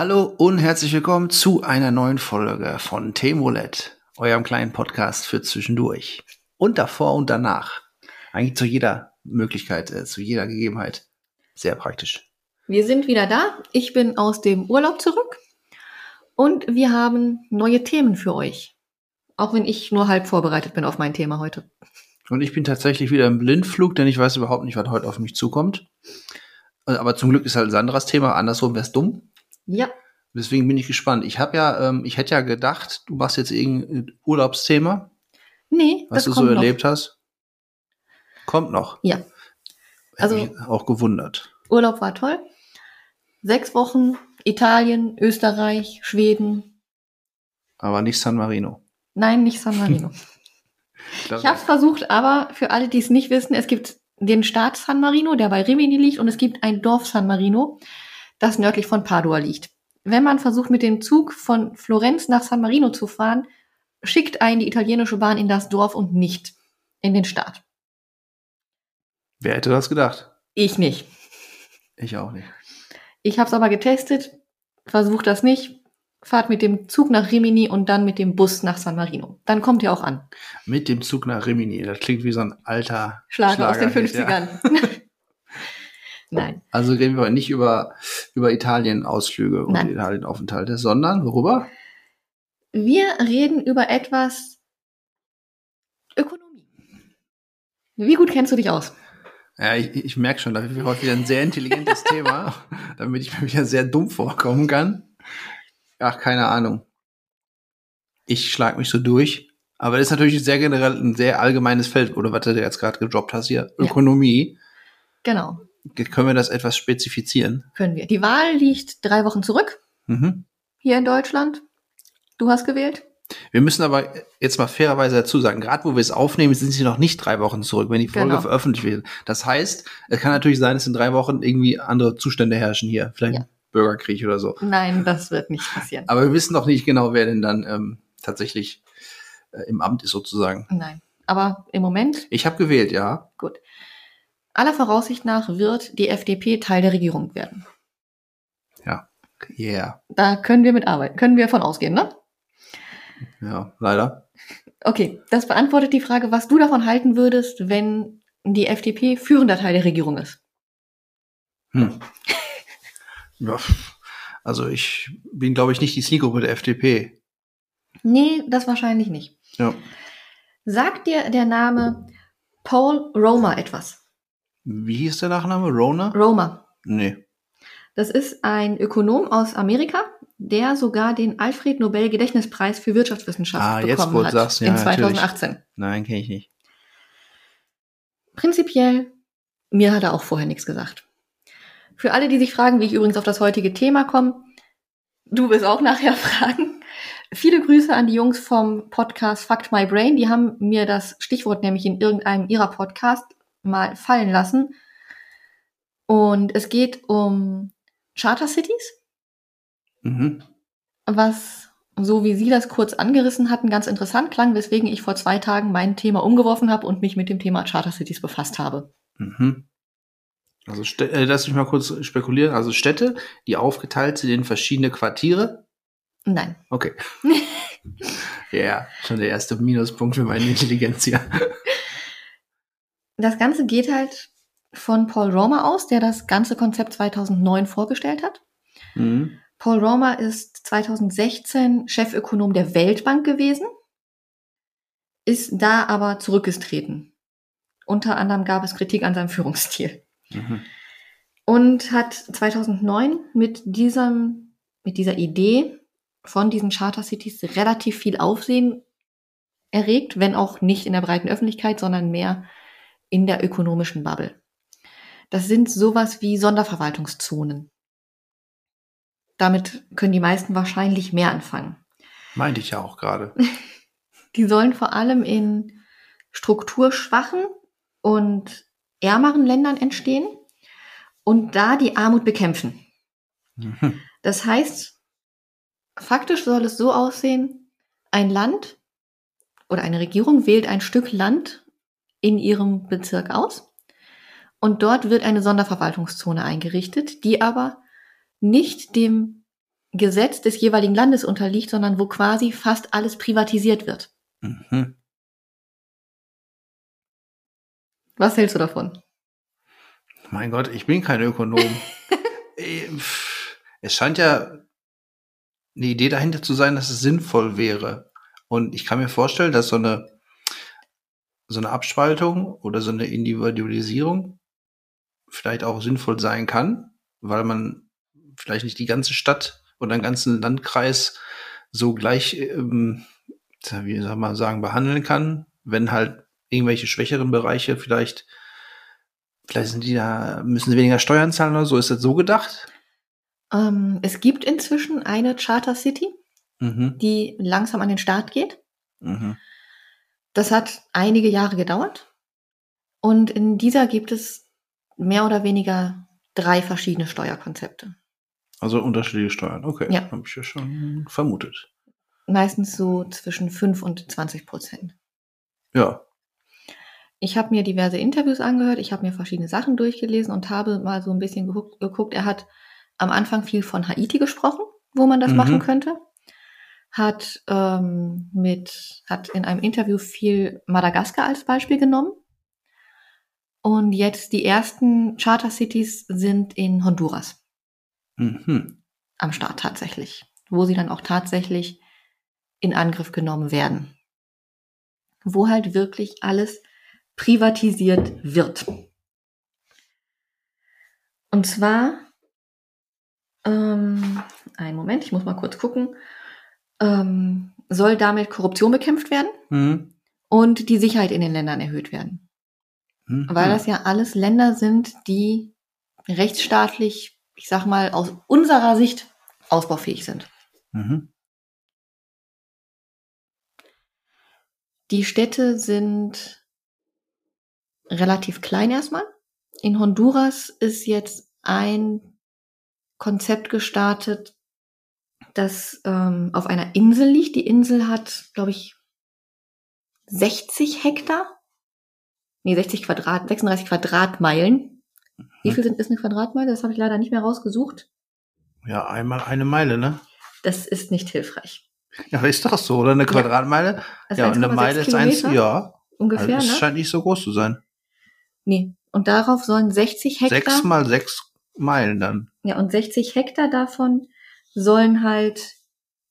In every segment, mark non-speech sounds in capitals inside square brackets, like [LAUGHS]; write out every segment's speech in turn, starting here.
Hallo und herzlich willkommen zu einer neuen Folge von Temolet, eurem kleinen Podcast für zwischendurch. Und davor und danach. Eigentlich zu jeder Möglichkeit, äh, zu jeder Gegebenheit. Sehr praktisch. Wir sind wieder da. Ich bin aus dem Urlaub zurück und wir haben neue Themen für euch. Auch wenn ich nur halb vorbereitet bin auf mein Thema heute. Und ich bin tatsächlich wieder im Blindflug, denn ich weiß überhaupt nicht, was heute auf mich zukommt. Äh, Aber zum Glück ist halt Sandras Thema. Andersrum wäre es dumm. Ja, Deswegen bin ich gespannt. Ich habe ja, ähm, ich hätte ja gedacht, du machst jetzt irgendein Urlaubsthema, nee, was du so noch. erlebt hast. Kommt noch. Ja, Also- Hätte mich auch gewundert. Urlaub war toll. Sechs Wochen Italien, Österreich, Schweden. Aber nicht San Marino. Nein, nicht San Marino. [LAUGHS] Ich habe es versucht, aber für alle, die es nicht wissen, es gibt den Staat San Marino, der bei Rimini liegt, und es gibt ein Dorf San Marino, das nördlich von Padua liegt. Wenn man versucht, mit dem Zug von Florenz nach San Marino zu fahren, schickt einen die italienische Bahn in das Dorf und nicht in den Staat. Wer hätte das gedacht? Ich nicht. Ich auch nicht. Ich habe es aber getestet, versucht das nicht. Fahrt mit dem Zug nach Rimini und dann mit dem Bus nach San Marino. Dann kommt ihr auch an. Mit dem Zug nach Rimini. Das klingt wie so ein alter Schlager, aus den Schlagerhit, ja. 50ern. [LAUGHS] [LAUGHS] Nein. Also reden wir nicht über, über Italien-Ausflüge und. Italien-Aufenthalte, sondern worüber? Wir reden über etwas Ökonomie. Wie gut kennst du dich aus? Ja, ich, ich merke schon, da wird heute wieder ein sehr intelligentes Thema, [LAUGHS] damit ich mir wieder sehr dumm vorkommen kann. Ach, keine Ahnung. Ich schlag mich so durch. Aber das ist natürlich sehr generell ein sehr allgemeines Feld, oder was du jetzt gerade gedroppt hast hier. Ja. Ökonomie. Genau, Können wir das etwas spezifizieren? können wir. Die Wahl liegt drei Wochen zurück Mhm. hier in Deutschland. Du hast gewählt? Wir müssen aber jetzt mal fairerweise dazu sagen, gerade wo wir es aufnehmen, sind sie noch nicht drei Wochen zurück, wenn die Folge Genau. veröffentlicht wird. Das heißt, es kann natürlich sein, dass in drei Wochen irgendwie andere Zustände herrschen hier. Vielleicht Ja. Bürgerkrieg oder so. Nein, das wird nicht passieren. Aber wir wissen noch nicht genau, wer denn dann ähm, tatsächlich äh, im Amt ist sozusagen. Nein. Aber im Moment, Ich habe gewählt, ja. gut. Aller Voraussicht nach wird die FDP Teil der Regierung werden. Yeah. Da können wir mitarbeiten. Können wir von ausgehen, ne? Ja, leider. Okay, das beantwortet die Frage, was du davon halten würdest, wenn die FDP führender Teil der Regierung ist. Hm. ja. Also ich bin, glaube ich, nicht die Zielgruppe der FDP. Nee, das wahrscheinlich nicht. Ja. Sagt dir der Name Paul Romer etwas? Wie hieß der Nachname? Rona? Romer. Nee. Das ist ein Ökonom aus Amerika, der sogar den Alfred Nobel Gedächtnispreis für Wirtschaftswissenschaft Ah, jetzt, bekommen du hat sagst, ja, in natürlich. 2018. Nein, kenne ich nicht. Prinzipiell, mir hat er auch vorher nichts gesagt. Für alle, die sich fragen, wie ich übrigens auf das heutige Thema komme, du wirst auch nachher [LAUGHS] fragen. Viele Grüße an die Jungs vom Podcast Fact My Brain. Die haben mir das Stichwort nämlich in irgendeinem ihrer Podcast mal fallen lassen. Und es geht um Charter Cities, Mhm. was, so wie Sie das kurz angerissen hatten, ganz interessant klang, weswegen ich vor zwei Tagen mein Thema umgeworfen habe und mich mit dem Thema Charter Cities befasst habe. Mhm. Also äh, lass mich mal kurz spekulieren. Also Städte, die aufgeteilt sind in verschiedene Quartiere. Nein. Okay. [LAUGHS] Ja, schon der erste Minuspunkt für meine Intelligenz hier. Das Ganze geht halt von Paul Romer aus, der das ganze Konzept 2009 vorgestellt hat. Mhm. Paul Romer ist 2016 Chefökonom der Weltbank gewesen, ist da aber zurückgetreten. Unter anderem gab es Kritik an seinem Führungsstil. Mhm. Und hat 2009 mit diesem, mit dieser Idee von diesen Charter Cities relativ viel Aufsehen erregt, wenn auch nicht in der breiten Öffentlichkeit, sondern mehr in der ökonomischen Bubble. Das sind sowas wie Sonderverwaltungszonen. Damit können die meisten wahrscheinlich mehr anfangen. Meinte ich ja auch gerade. [LAUGHS] Die sollen vor allem in strukturschwachen und ärmeren Ländern entstehen und da die Armut bekämpfen. Mhm. [LAUGHS] Das heißt, faktisch soll es so aussehen, ein Land oder eine Regierung wählt ein Stück Land in ihrem Bezirk aus und dort wird eine Sonderverwaltungszone eingerichtet, die aber nicht dem Gesetz des jeweiligen Landes unterliegt, sondern wo quasi fast alles privatisiert wird. Mhm. Was hältst du davon? Mein Gott, ich bin kein Ökonom. [LAUGHS] Pff, es scheint ja eine Idee dahinter zu sein, dass es sinnvoll wäre. Und ich kann mir vorstellen, dass so eine, so eine Abspaltung oder so eine Individualisierung vielleicht auch sinnvoll sein kann, weil man vielleicht nicht die ganze Stadt oder den ganzen Landkreis so gleich, ähm, wie soll man sagen, behandeln kann, wenn halt irgendwelche schwächeren Bereiche vielleicht, vielleicht sind die da, müssen sie weniger Steuern zahlen oder so, ist das so gedacht? Ähm, es gibt inzwischen eine Charter City, Mhm. die langsam an den Start geht. Mhm. Das hat einige Jahre gedauert. Und in dieser gibt es mehr oder weniger drei verschiedene Steuerkonzepte. Also unterschiedliche Steuern, okay. Ja. Habe ich ja schon vermutet. Meistens so zwischen 5 und 20 Prozent. Ja. Ich habe mir diverse Interviews angehört, ich habe mir verschiedene Sachen durchgelesen und habe mal so ein bisschen geguckt. geguckt. Er hat am Anfang viel von Haiti gesprochen, wo man das Mhm. machen könnte. Hat ähm, mit hat in einem Interview viel Madagaskar als Beispiel genommen. Und jetzt die ersten Charter Cities sind in Honduras Mhm. am Start tatsächlich, wo sie dann auch tatsächlich in Angriff genommen werden. Wo halt wirklich alles privatisiert wird. Und zwar, ähm, einen Moment, ich muss mal kurz gucken, ähm, soll damit Korruption bekämpft werden Mhm. und die Sicherheit in den Ländern erhöht werden. Mhm. Weil das ja alles Länder sind, die rechtsstaatlich, ich sag mal, aus unserer Sicht ausbaufähig sind. Mhm. Die Städte sind relativ klein erstmal. In Honduras ist jetzt ein Konzept gestartet, das ähm, auf einer Insel liegt. Die Insel hat, glaube ich, 60 Hektar. Nee, 60 Quadrat, 36 Quadratmeilen. Wie viel sind ist eine Quadratmeile? Das habe ich leider nicht mehr rausgesucht. Ja, einmal eine Meile, ne? Das ist nicht hilfreich. Ja, ist doch so, oder? Eine Quadratmeile? Also ja, und eine 1,6 Meile ist eins, ja. Ungefähr, also es ne? scheint nicht so groß zu sein. Nee. Und darauf sollen 60 Hektar. Sechs mal sechs Meilen dann. Ja, und 60 Hektar davon sollen halt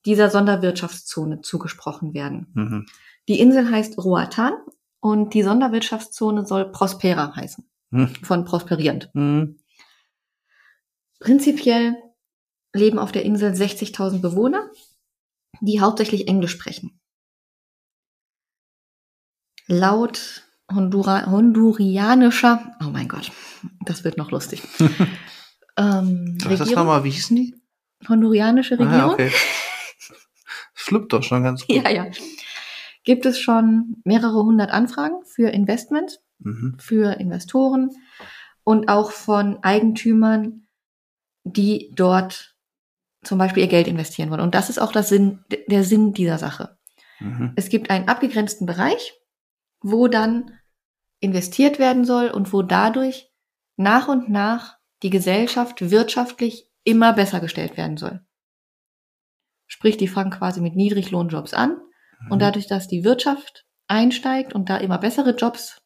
dieser Sonderwirtschaftszone zugesprochen werden. Mhm. Die Insel heißt Roatan und die Sonderwirtschaftszone soll Prospera heißen. Mhm. Von prosperierend. Mhm. Prinzipiell leben auf der Insel 60.000 Bewohner, die hauptsächlich Englisch sprechen. Laut Hondura hondurianischer, oh mein Gott, das wird noch lustig. [LAUGHS] ähm, Was ist das nochmal? Wie hießen die? hondurianische Regierung. Ah, okay. [LAUGHS] Fluppt doch schon ganz gut. Ja, ja. Gibt es schon mehrere hundert Anfragen für Investment, Mhm. für Investoren und auch von Eigentümern, die dort zum Beispiel ihr Geld investieren wollen. Und das ist auch das Sinn, der Sinn dieser Sache. Mhm. Es gibt einen abgegrenzten Bereich, wo dann investiert werden soll und wo dadurch nach und nach die Gesellschaft wirtschaftlich immer besser gestellt werden soll. Sprich, die fangen quasi mit Niedriglohnjobs an und Mhm. dadurch, dass die Wirtschaft einsteigt und da immer bessere Jobs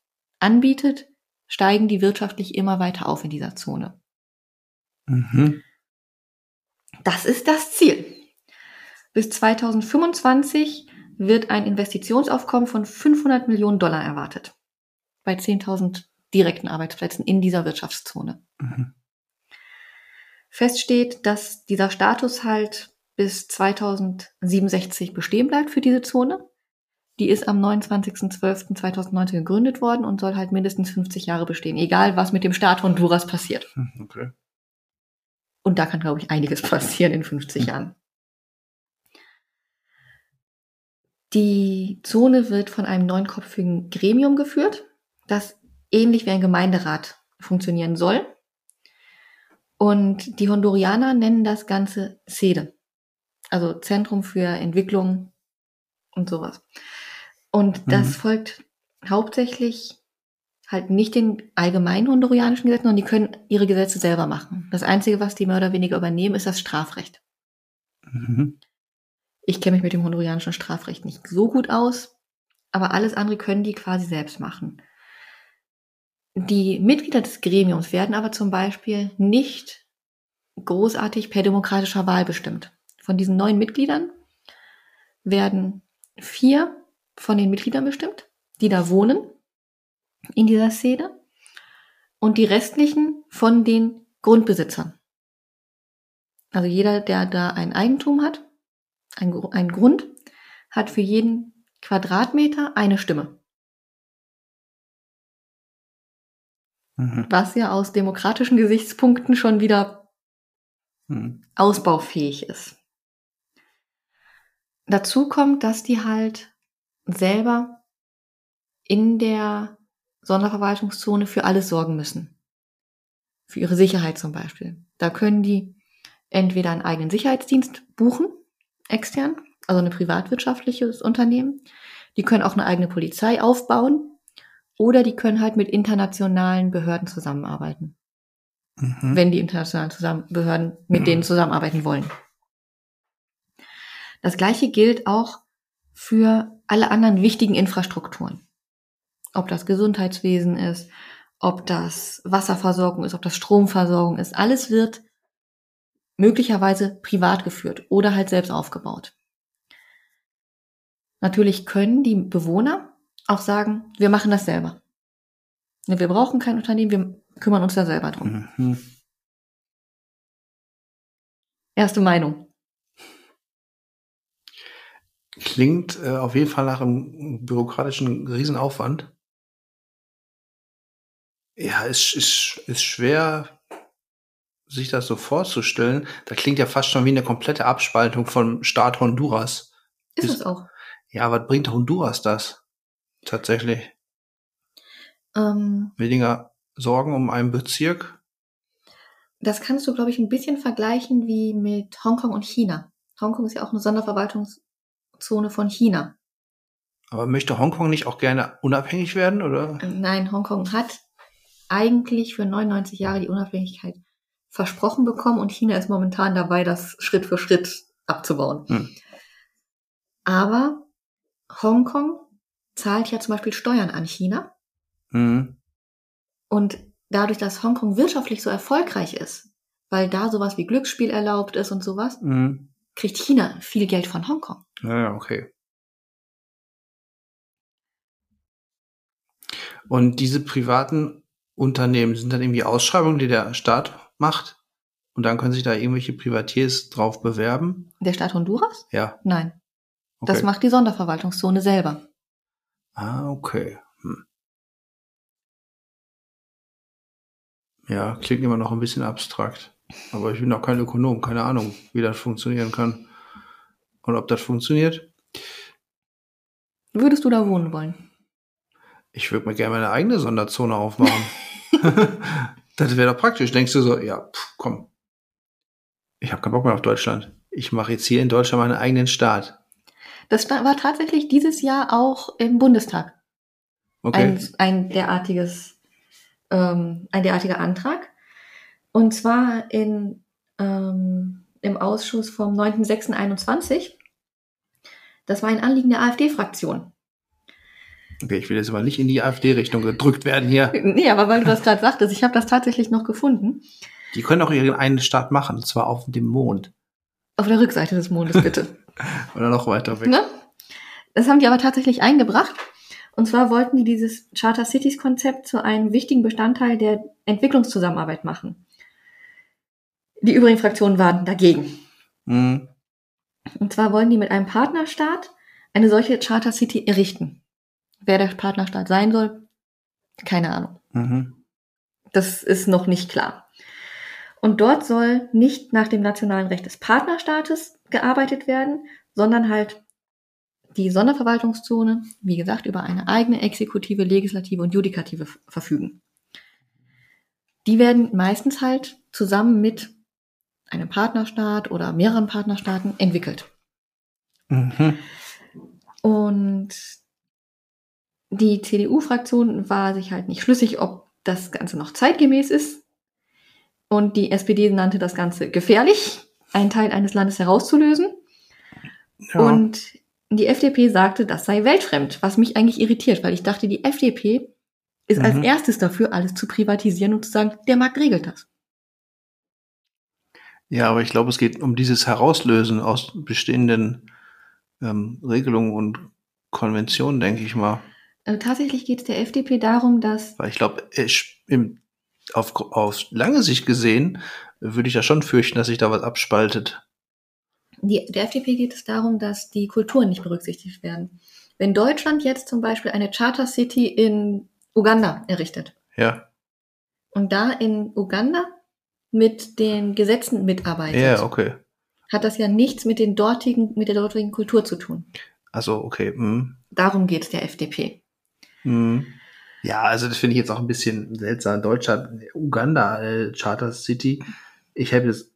anbietet, steigen die wirtschaftlich immer weiter auf in dieser Zone. Mhm. Das ist das Ziel. Bis 2025 wird ein Investitionsaufkommen von 500 Millionen Dollar erwartet. Bei 10.000 direkten Arbeitsplätzen in dieser Wirtschaftszone. Mhm. Fest steht, dass dieser Status halt bis 2067 bestehen bleibt für diese Zone. Die ist am 29.12.2019 gegründet worden und soll halt mindestens 50 Jahre bestehen, egal was mit dem Staat Honduras passiert. Mhm. Okay. Und da kann, glaube ich, einiges passieren in 50 Jahren. Die Zone wird von einem neunköpfigen Gremium geführt, das ähnlich wie ein Gemeinderat funktionieren soll. Und die Hondurianer nennen das Ganze SEDE, also Zentrum für Entwicklung und sowas. Und das Mhm. folgt hauptsächlich halt nicht den allgemeinen hondurianischen Gesetzen, sondern die können ihre Gesetze selber machen. Das Einzige, was die mehr oder weniger übernehmen, ist das Strafrecht. Mhm. Ich kenne mich mit dem hondurianischen Strafrecht nicht so gut aus, aber alles andere können die quasi selbst machen. Die Mitglieder des Gremiums werden aber zum Beispiel nicht großartig per demokratischer Wahl bestimmt. Von diesen neun Mitgliedern werden vier von den Mitgliedern bestimmt, die da wohnen in dieser Szene und die restlichen von den Grundbesitzern. Also jeder, der da ein Eigentum hat, ein, ein Grund, hat für jeden Quadratmeter eine Stimme. Mhm. Was ja aus demokratischen Gesichtspunkten schon wieder Mhm. ausbaufähig ist. Dazu kommt, dass die halt selber in der Sonderverwaltungszone für alles sorgen müssen. Für ihre Sicherheit zum Beispiel. Da können die entweder einen eigenen Sicherheitsdienst buchen, extern, also ein privatwirtschaftliches Unternehmen. Die können auch eine eigene Polizei aufbauen oder die können halt mit internationalen Behörden zusammenarbeiten Mhm. wenn die internationalen zusammen Behörden mit denen zusammenarbeiten wollen. Das gleiche gilt auch für alle anderen wichtigen Infrastrukturen. Ob das Gesundheitswesen ist, ob das Wasserversorgung ist, ob das Stromversorgung ist, alles wird möglicherweise privat geführt oder halt selbst aufgebaut. Natürlich können die Bewohner auch sagen, wir machen das selber. Wir brauchen kein Unternehmen, wir kümmern uns da selber drum. Mhm. Erste Meinung. Klingt äh, auf jeden Fall nach einem bürokratischen Riesenaufwand. Ja, ist, ist, ist schwer, sich das so vorzustellen. Da klingt ja fast schon wie eine komplette Abspaltung vom Staat Honduras. Ist Ist- es auch. Ja, was bringt Honduras das? Tatsächlich. Ähm, Weniger Sorgen um einen Bezirk? das kannst du, glaube ich, ein bisschen vergleichen wie mit Hongkong und China. Hongkong ist ja auch eine Sonderverwaltungszone von China. Aber möchte Hongkong nicht auch gerne unabhängig werden, oder? Nein, Hongkong hat eigentlich für 99 Jahre die Unabhängigkeit versprochen bekommen und China ist momentan dabei, das Schritt für Schritt abzubauen. Hm. Aber Hongkong zahlt ja zum Beispiel Steuern an China Mhm. und dadurch, dass Hongkong wirtschaftlich so erfolgreich ist, weil da sowas wie Glücksspiel erlaubt ist und sowas, Mhm. Kriegt China viel Geld von Hongkong. Ja, okay. Und diese privaten Unternehmen sind dann irgendwie Ausschreibungen, die der Staat macht? Und dann können sich da irgendwelche Privatiers drauf bewerben? Der Staat Honduras? Ja. Nein, Okay. das macht die Sonderverwaltungszone selber. ah, okay. Hm. Ja, klingt immer noch ein bisschen abstrakt. Aber ich bin auch kein Ökonom, keine Ahnung, wie das funktionieren kann. Und ob das funktioniert? Würdest du da wohnen wollen? Ich würde mir gerne meine eigene Sonderzone aufmachen. [LAUGHS] das wäre doch praktisch. Denkst du so, ja, pff, komm. Ich habe keinen Bock mehr auf Deutschland. Ich mache jetzt hier in Deutschland meinen eigenen Staat. Das war tatsächlich dieses Jahr auch im Bundestag Okay. ein, ein derartiges, ähm, ein derartiger Antrag. Und zwar in, ähm, im Ausschuss vom 9.6.21. Das war ein Anliegen der AfD-Fraktion. okay, ich will jetzt aber nicht in die AfD-Richtung gedrückt werden hier. [LAUGHS] Nee, aber weil du das gerade sagtest, ich habe das tatsächlich noch gefunden. Die können auch ihren eigenen Staat machen, und zwar auf dem Mond. Auf der Rückseite des Mondes, bitte. [LAUGHS] Oder noch weiter weg. Ne? Das haben die aber tatsächlich eingebracht. Und zwar wollten die dieses Charter Cities Konzept zu einem wichtigen Bestandteil der Entwicklungszusammenarbeit machen. Die übrigen Fraktionen waren dagegen. Mhm. Und zwar wollen die mit einem Partnerstaat eine solche Charter City errichten. Wer der Partnerstaat sein soll, keine Ahnung. Mhm. Das ist noch nicht klar. Und dort soll nicht nach dem nationalen Recht des Partnerstaates gearbeitet werden, sondern halt die Sonderverwaltungszone, wie gesagt, über eine eigene Exekutive, Legislative und Judikative verfügen. Die werden meistens halt zusammen mit einem Partnerstaat oder mehreren Partnerstaaten entwickelt. Mhm. Und die CDU-Fraktion war sich halt nicht schlüssig, ob das Ganze noch zeitgemäß ist. Und die SPD nannte das Ganze gefährlich, einen Teil eines Landes herauszulösen. Ja. Und die FDP sagte, das sei weltfremd, was mich eigentlich irritiert, weil ich dachte, die FDP ist als Mhm. erstes dafür, alles zu privatisieren und zu sagen, der Markt regelt das. Ja, aber ich glaube, es geht um dieses Herauslösen aus bestehenden ähm, Regelungen und Konventionen, denke ich mal. Also tatsächlich geht es der FDP darum, dass Weil ich glaube, im- auf, auf lange Sicht gesehen würde ich da schon fürchten, dass sich da was abspaltet. die, der FDP geht es darum, dass die Kulturen nicht berücksichtigt werden. Wenn Deutschland jetzt zum Beispiel eine Charter City in Uganda errichtet Ja, und da in Uganda mit den Gesetzen mitarbeitet, ja, okay. hat das ja nichts mit den dortigen, mit der dortigen Kultur zu tun. Also, okay. Hm. Darum geht es der FDP. Hm. Ja, also das finde ich jetzt auch ein bisschen seltsam. Deutschland, Uganda, äh, Charter City. Ich hätte jetzt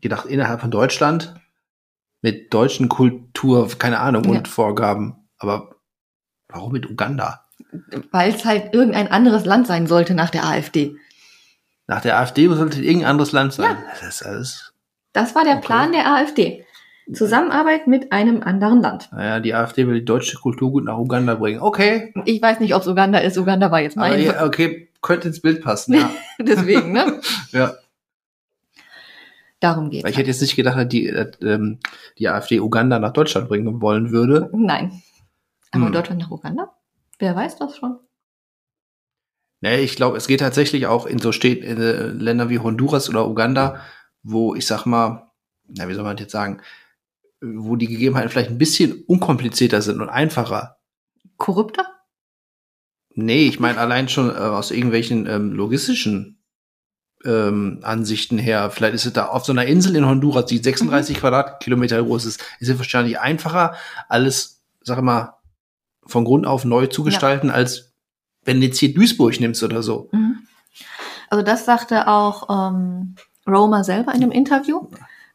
gedacht, innerhalb von Deutschland mit deutschen Kultur, keine Ahnung, Ja. und Vorgaben. Aber warum mit Uganda? Weil es halt irgendein anderes Land sein sollte nach der AfD. Nach der AfD sollte irgendein anderes Land sein. Ja. Das ist alles. Das war der Okay. Plan der AfD. Zusammenarbeit mit einem anderen Land. Naja, die AfD will die deutsche Kulturgut nach Uganda bringen. Okay. Ich weiß nicht, ob es Uganda ist. Uganda war jetzt mein. ja, okay, könnte ins Bild passen, ja. [LAUGHS] Deswegen, ne? [LAUGHS] ja. Darum geht Weil ich hätte jetzt nicht gedacht, dass die, äh, ähm, die AfD Uganda nach Deutschland bringen wollen würde. Nein. Aber Hm. Deutschland nach Uganda? Wer weiß das schon? Nee, ich glaube, es geht tatsächlich auch in so Städten, in äh, Ländern wie Honduras oder Uganda, wo ich sag mal, na, wie soll man das jetzt sagen, wo die Gegebenheiten vielleicht ein bisschen unkomplizierter sind und einfacher. Korrupter? Nee, ich meine allein schon äh, aus irgendwelchen ähm, logistischen ähm, Ansichten her. Vielleicht ist es da auf so einer Insel in Honduras, die 36 Quadratkilometer groß ist, ist es wahrscheinlich einfacher, alles, sag mal, von Grund auf neu zu gestalten, als wenn du jetzt hier Duisburg nimmst oder so. Mhm. Also das sagte auch ähm, Roma selber in einem Interview,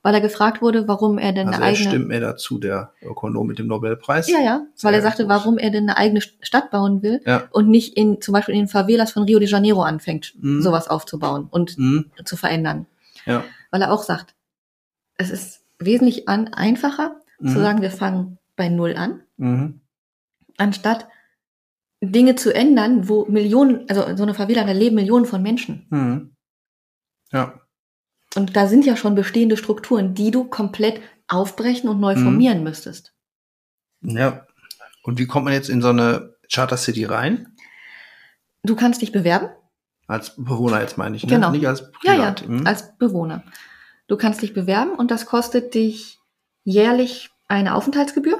weil er gefragt wurde, warum er denn Also eine er eigene stimmt mir dazu, der Ökonom mit dem Nobelpreis. Ja, ja, weil er sagte, warum er denn eine eigene Stadt bauen will Ja. und nicht in zum Beispiel in den Favelas von Rio de Janeiro anfängt, Mhm. sowas aufzubauen und Mhm. zu verändern. Ja. Weil er auch sagt, es ist wesentlich an, einfacher Mhm. zu sagen, wir fangen bei Null an, Mhm. anstatt Dinge zu ändern, wo Millionen, also so eine Favela, da leben Millionen von Menschen. Mhm. Ja. Und da sind ja schon bestehende Strukturen, die du komplett aufbrechen und neu Mhm. formieren müsstest. Ja. Und wie kommt man jetzt in so eine Charter City rein? Du kannst dich bewerben. Als Bewohner jetzt meine ich, ne? Genau. Nicht als Ja, ja, Privat. Mhm. als Bewohner. Du kannst dich bewerben und das kostet dich jährlich eine Aufenthaltsgebühr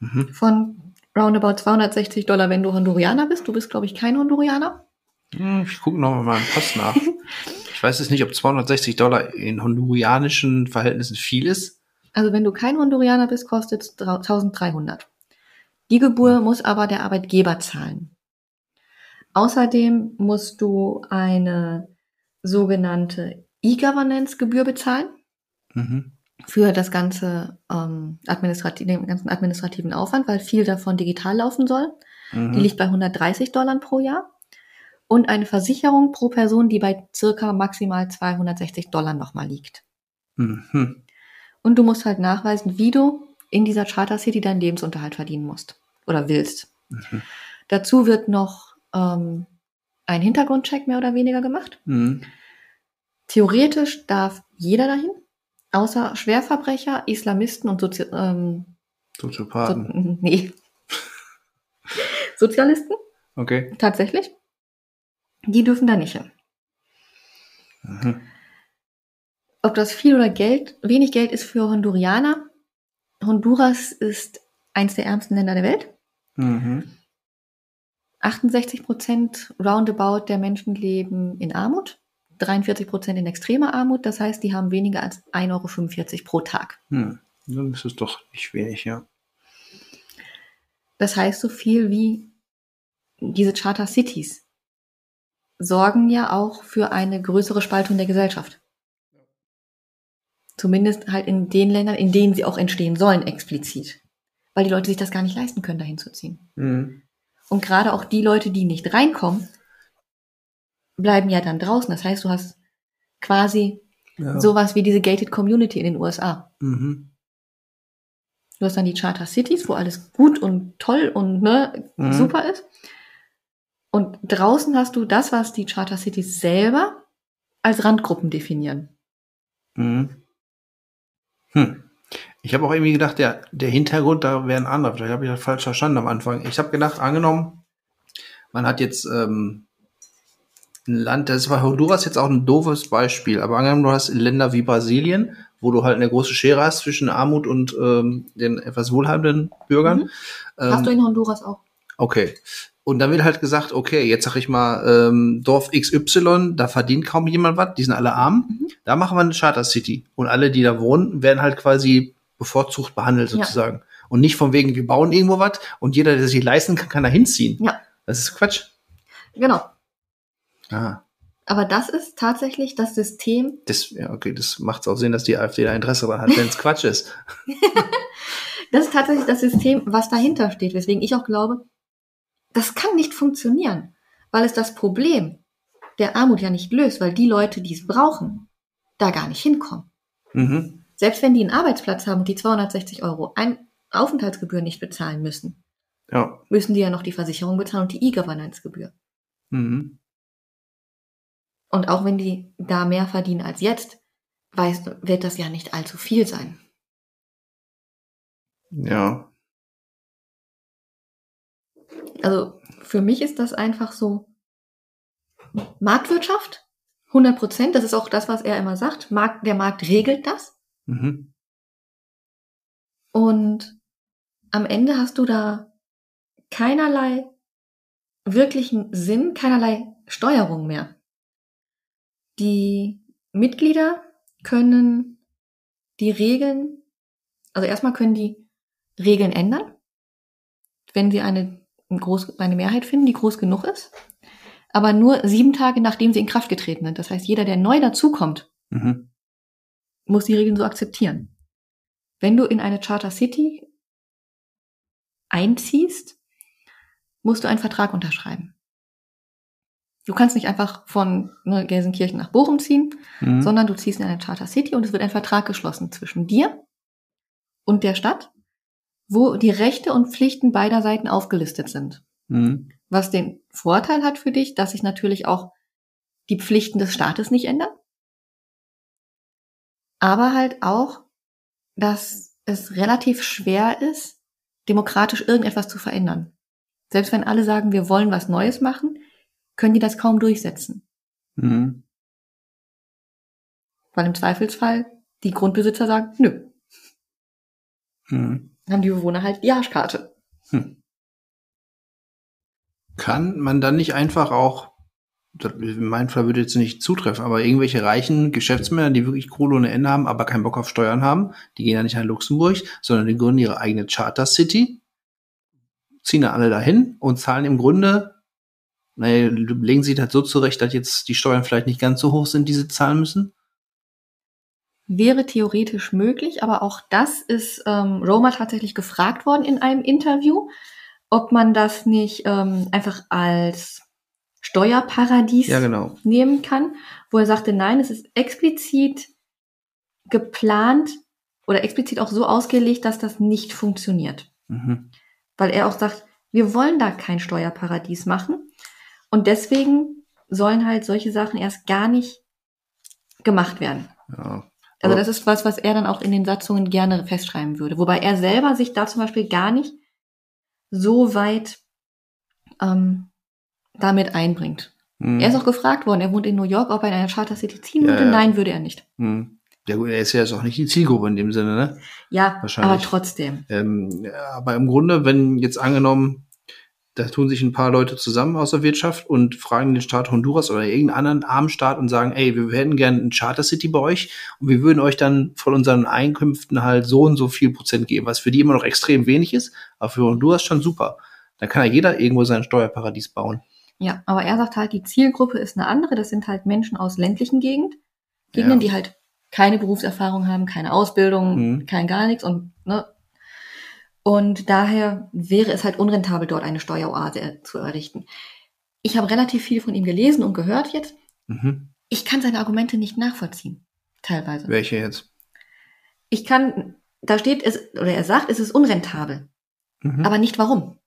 Mhm. von roundabout 260 Dollar, wenn du Hondurianer bist. Du bist, glaube ich, kein Hondurianer. Hm, Ich gucke noch mal meinen Pass nach. [LAUGHS] ich weiß jetzt nicht, ob 260 Dollar in hondurianischen Verhältnissen viel ist. Also wenn du kein Hondurianer bist, kostet es 1300. Die Gebühr muss aber der Arbeitgeber zahlen. Außerdem musst du eine sogenannte E-Governance-Gebühr bezahlen Mhm. Für das ganze ähm, administrativ, den ganzen administrativen Aufwand, weil viel davon digital laufen soll. Mhm. Die liegt bei 130 Dollar pro Jahr. Und eine Versicherung pro Person, die bei circa maximal 260 Dollar nochmal liegt. Mhm. Und du musst halt nachweisen, wie du in dieser Charter City deinen Lebensunterhalt verdienen musst oder willst. Mhm. Dazu wird noch ähm, ein Hintergrundcheck mehr oder weniger gemacht. Mhm. Theoretisch darf jeder dahin, außer Schwerverbrecher, Islamisten und Sozi ähm, so, Soziopathen. [LAUGHS] nee. Sozialisten Okay. tatsächlich. Die dürfen da nicht hin. Mhm. ob das viel oder Geld, wenig Geld ist für Hondurianer. Honduras ist eins der ärmsten Länder der Welt. Mhm. 68 Prozent roundabout der Menschen leben in Armut, 43 Prozent in extremer Armut. Das heißt, die haben weniger als 1,45 Euro pro Tag. Hm. Dann ist es doch nicht wenig, ja. Das heißt, so viel wie diese Charter Cities sorgen ja auch für eine größere Spaltung der Gesellschaft. Zumindest halt in den Ländern, in denen sie auch entstehen sollen, explizit. Weil die Leute sich das gar nicht leisten können, dahin zu ziehen. Mhm. Und gerade auch die Leute, die nicht reinkommen, bleiben ja dann draußen. Das heißt, du hast quasi Ja. sowas wie diese Gated Community in den USA. Mhm. Du hast dann die Charter Cities, wo alles gut und toll und ne, Mhm. super ist. Und draußen hast du das, was die Charter Cities selber als Randgruppen definieren. Mhm. Hm. Ich habe auch irgendwie gedacht, der, der Hintergrund da wäre ein anderer. Vielleicht habe ich das falsch verstanden am Anfang. Ich habe gedacht, angenommen, man hat jetzt ähm, ein Land, das ist bei Honduras jetzt auch ein doofes Beispiel, aber angenommen, du hast Länder wie Brasilien, wo du halt eine große Schere hast zwischen Armut und ähm, den etwas wohlhabenden Bürgern. Mhm. Hast du Ähm, in Honduras auch? okay. Und dann wird halt gesagt, okay, jetzt sag ich mal, ähm, Dorf XY, da verdient kaum jemand was, die sind alle arm. Mhm. Da machen wir eine Charter City. Und alle, die da wohnen, werden halt quasi bevorzugt behandelt Ja. sozusagen. Und nicht von wegen, wir bauen irgendwo was und jeder, der sich leisten kann, kann da hinziehen. Ja. Das ist Quatsch. Genau. Ah, Aber das ist tatsächlich das System, das, ja, okay, das macht auch Sinn, dass die AfD da Interesse daran hat, wenn es [LAUGHS] Quatsch ist. [LAUGHS] das ist tatsächlich das System, was dahinter steht, weswegen ich auch glaube, das kann nicht funktionieren, weil es das Problem der Armut ja nicht löst, weil die Leute, die es brauchen, da gar nicht hinkommen. Mhm. Selbst wenn die einen Arbeitsplatz haben und die 260 Euro ein Aufenthaltsgebühr nicht bezahlen müssen, Ja. müssen die ja noch die Versicherung bezahlen und die E-Governance-Gebühr. Mhm. Und auch wenn die da mehr verdienen als jetzt, weiß, wird das ja nicht allzu viel sein. Ja. Also für mich ist das einfach so Marktwirtschaft, 100 Prozent. Das ist auch das, was er immer sagt. Markt, der Markt regelt das. Mhm. Und am Ende hast du da keinerlei wirklichen Sinn, keinerlei Steuerung mehr. Die Mitglieder können die Regeln, also erstmal können die Regeln ändern, wenn sie eine, groß, eine Mehrheit finden, die groß genug ist. Aber nur sieben Tage nachdem sie in Kraft getreten sind. Das heißt, jeder, der neu dazukommt, Mhm. muss die Regeln so akzeptieren. Wenn du in eine Charter City einziehst, musst du einen Vertrag unterschreiben. Du kannst nicht einfach von ne, Gelsenkirchen nach Bochum ziehen, Mhm. sondern du ziehst in eine Charter City und es wird ein Vertrag geschlossen zwischen dir und der Stadt, wo die Rechte und Pflichten beider Seiten aufgelistet sind. Mhm. Was den Vorteil hat für dich, dass sich natürlich auch die Pflichten des Staates nicht ändern. Aber halt auch, dass es relativ schwer ist, demokratisch irgendetwas zu verändern. Selbst wenn alle sagen, wir wollen was Neues machen, können die das kaum durchsetzen. Mhm. Weil im Zweifelsfall die Grundbesitzer sagen, nö, Mhm. dann haben die Bewohner halt die Arschkarte. Hm. Kann man dann nicht einfach auch, in meinem Fall würde jetzt nicht zutreffen, aber irgendwelche reichen Geschäftsmänner, die wirklich Kohle ohne Ende haben, aber keinen Bock auf Steuern haben, die gehen ja nicht nach Luxemburg, sondern die gründen ihre eigene Charter City, ziehen da alle dahin und zahlen im Grunde, naja, legen sie das so zurecht, dass jetzt die Steuern vielleicht nicht ganz so hoch sind, die sie zahlen müssen? Wäre theoretisch möglich, aber auch das ist ähm, Roma tatsächlich gefragt worden in einem Interview, ob man das nicht ähm, einfach als Steuerparadies Ja, genau. nehmen kann, wo er sagte, nein, es ist explizit geplant oder explizit auch so ausgelegt, dass das nicht funktioniert. Mhm. Weil er auch sagt, wir wollen da kein Steuerparadies machen und deswegen sollen halt solche Sachen erst gar nicht gemacht werden. Ja. Also das ist was, was er dann auch in den Satzungen gerne festschreiben würde. Wobei er selber sich da zum Beispiel gar nicht so weit ähm, damit einbringt. Mhm. Er ist auch gefragt worden, er wohnt in New York, ob er in eine Charter City ziehen Ja, würde. ja. Nein, würde er nicht. Mhm. Ja gut, er ist ja jetzt auch nicht die Zielgruppe in dem Sinne, ne? Ja, Wahrscheinlich. aber trotzdem. Ähm, aber im Grunde, wenn jetzt angenommen, da tun sich ein paar Leute zusammen aus der Wirtschaft und fragen den Staat Honduras oder irgendeinen anderen armen Staat und sagen, ey, wir hätten gerne ein Charter City bei euch und wir würden euch dann von unseren Einkünften halt so und so viel Prozent geben, was für die immer noch extrem wenig ist, aber für Honduras schon super. Dann kann ja jeder irgendwo sein Steuerparadies bauen. Ja, aber er sagt halt, die Zielgruppe ist eine andere. Das sind halt Menschen aus ländlichen Gegend, Gegenden, Ja. die halt keine Berufserfahrung haben, keine Ausbildung, Mhm. kein gar nichts und ne. Und daher wäre es halt unrentabel, dort eine Steueroase er- zu errichten. Ich habe relativ viel von ihm gelesen und gehört jetzt. Mhm. Ich kann seine Argumente nicht nachvollziehen, teilweise. Welche jetzt? Ich kann, da steht es, oder er sagt, es ist unrentabel, Mhm. aber nicht warum.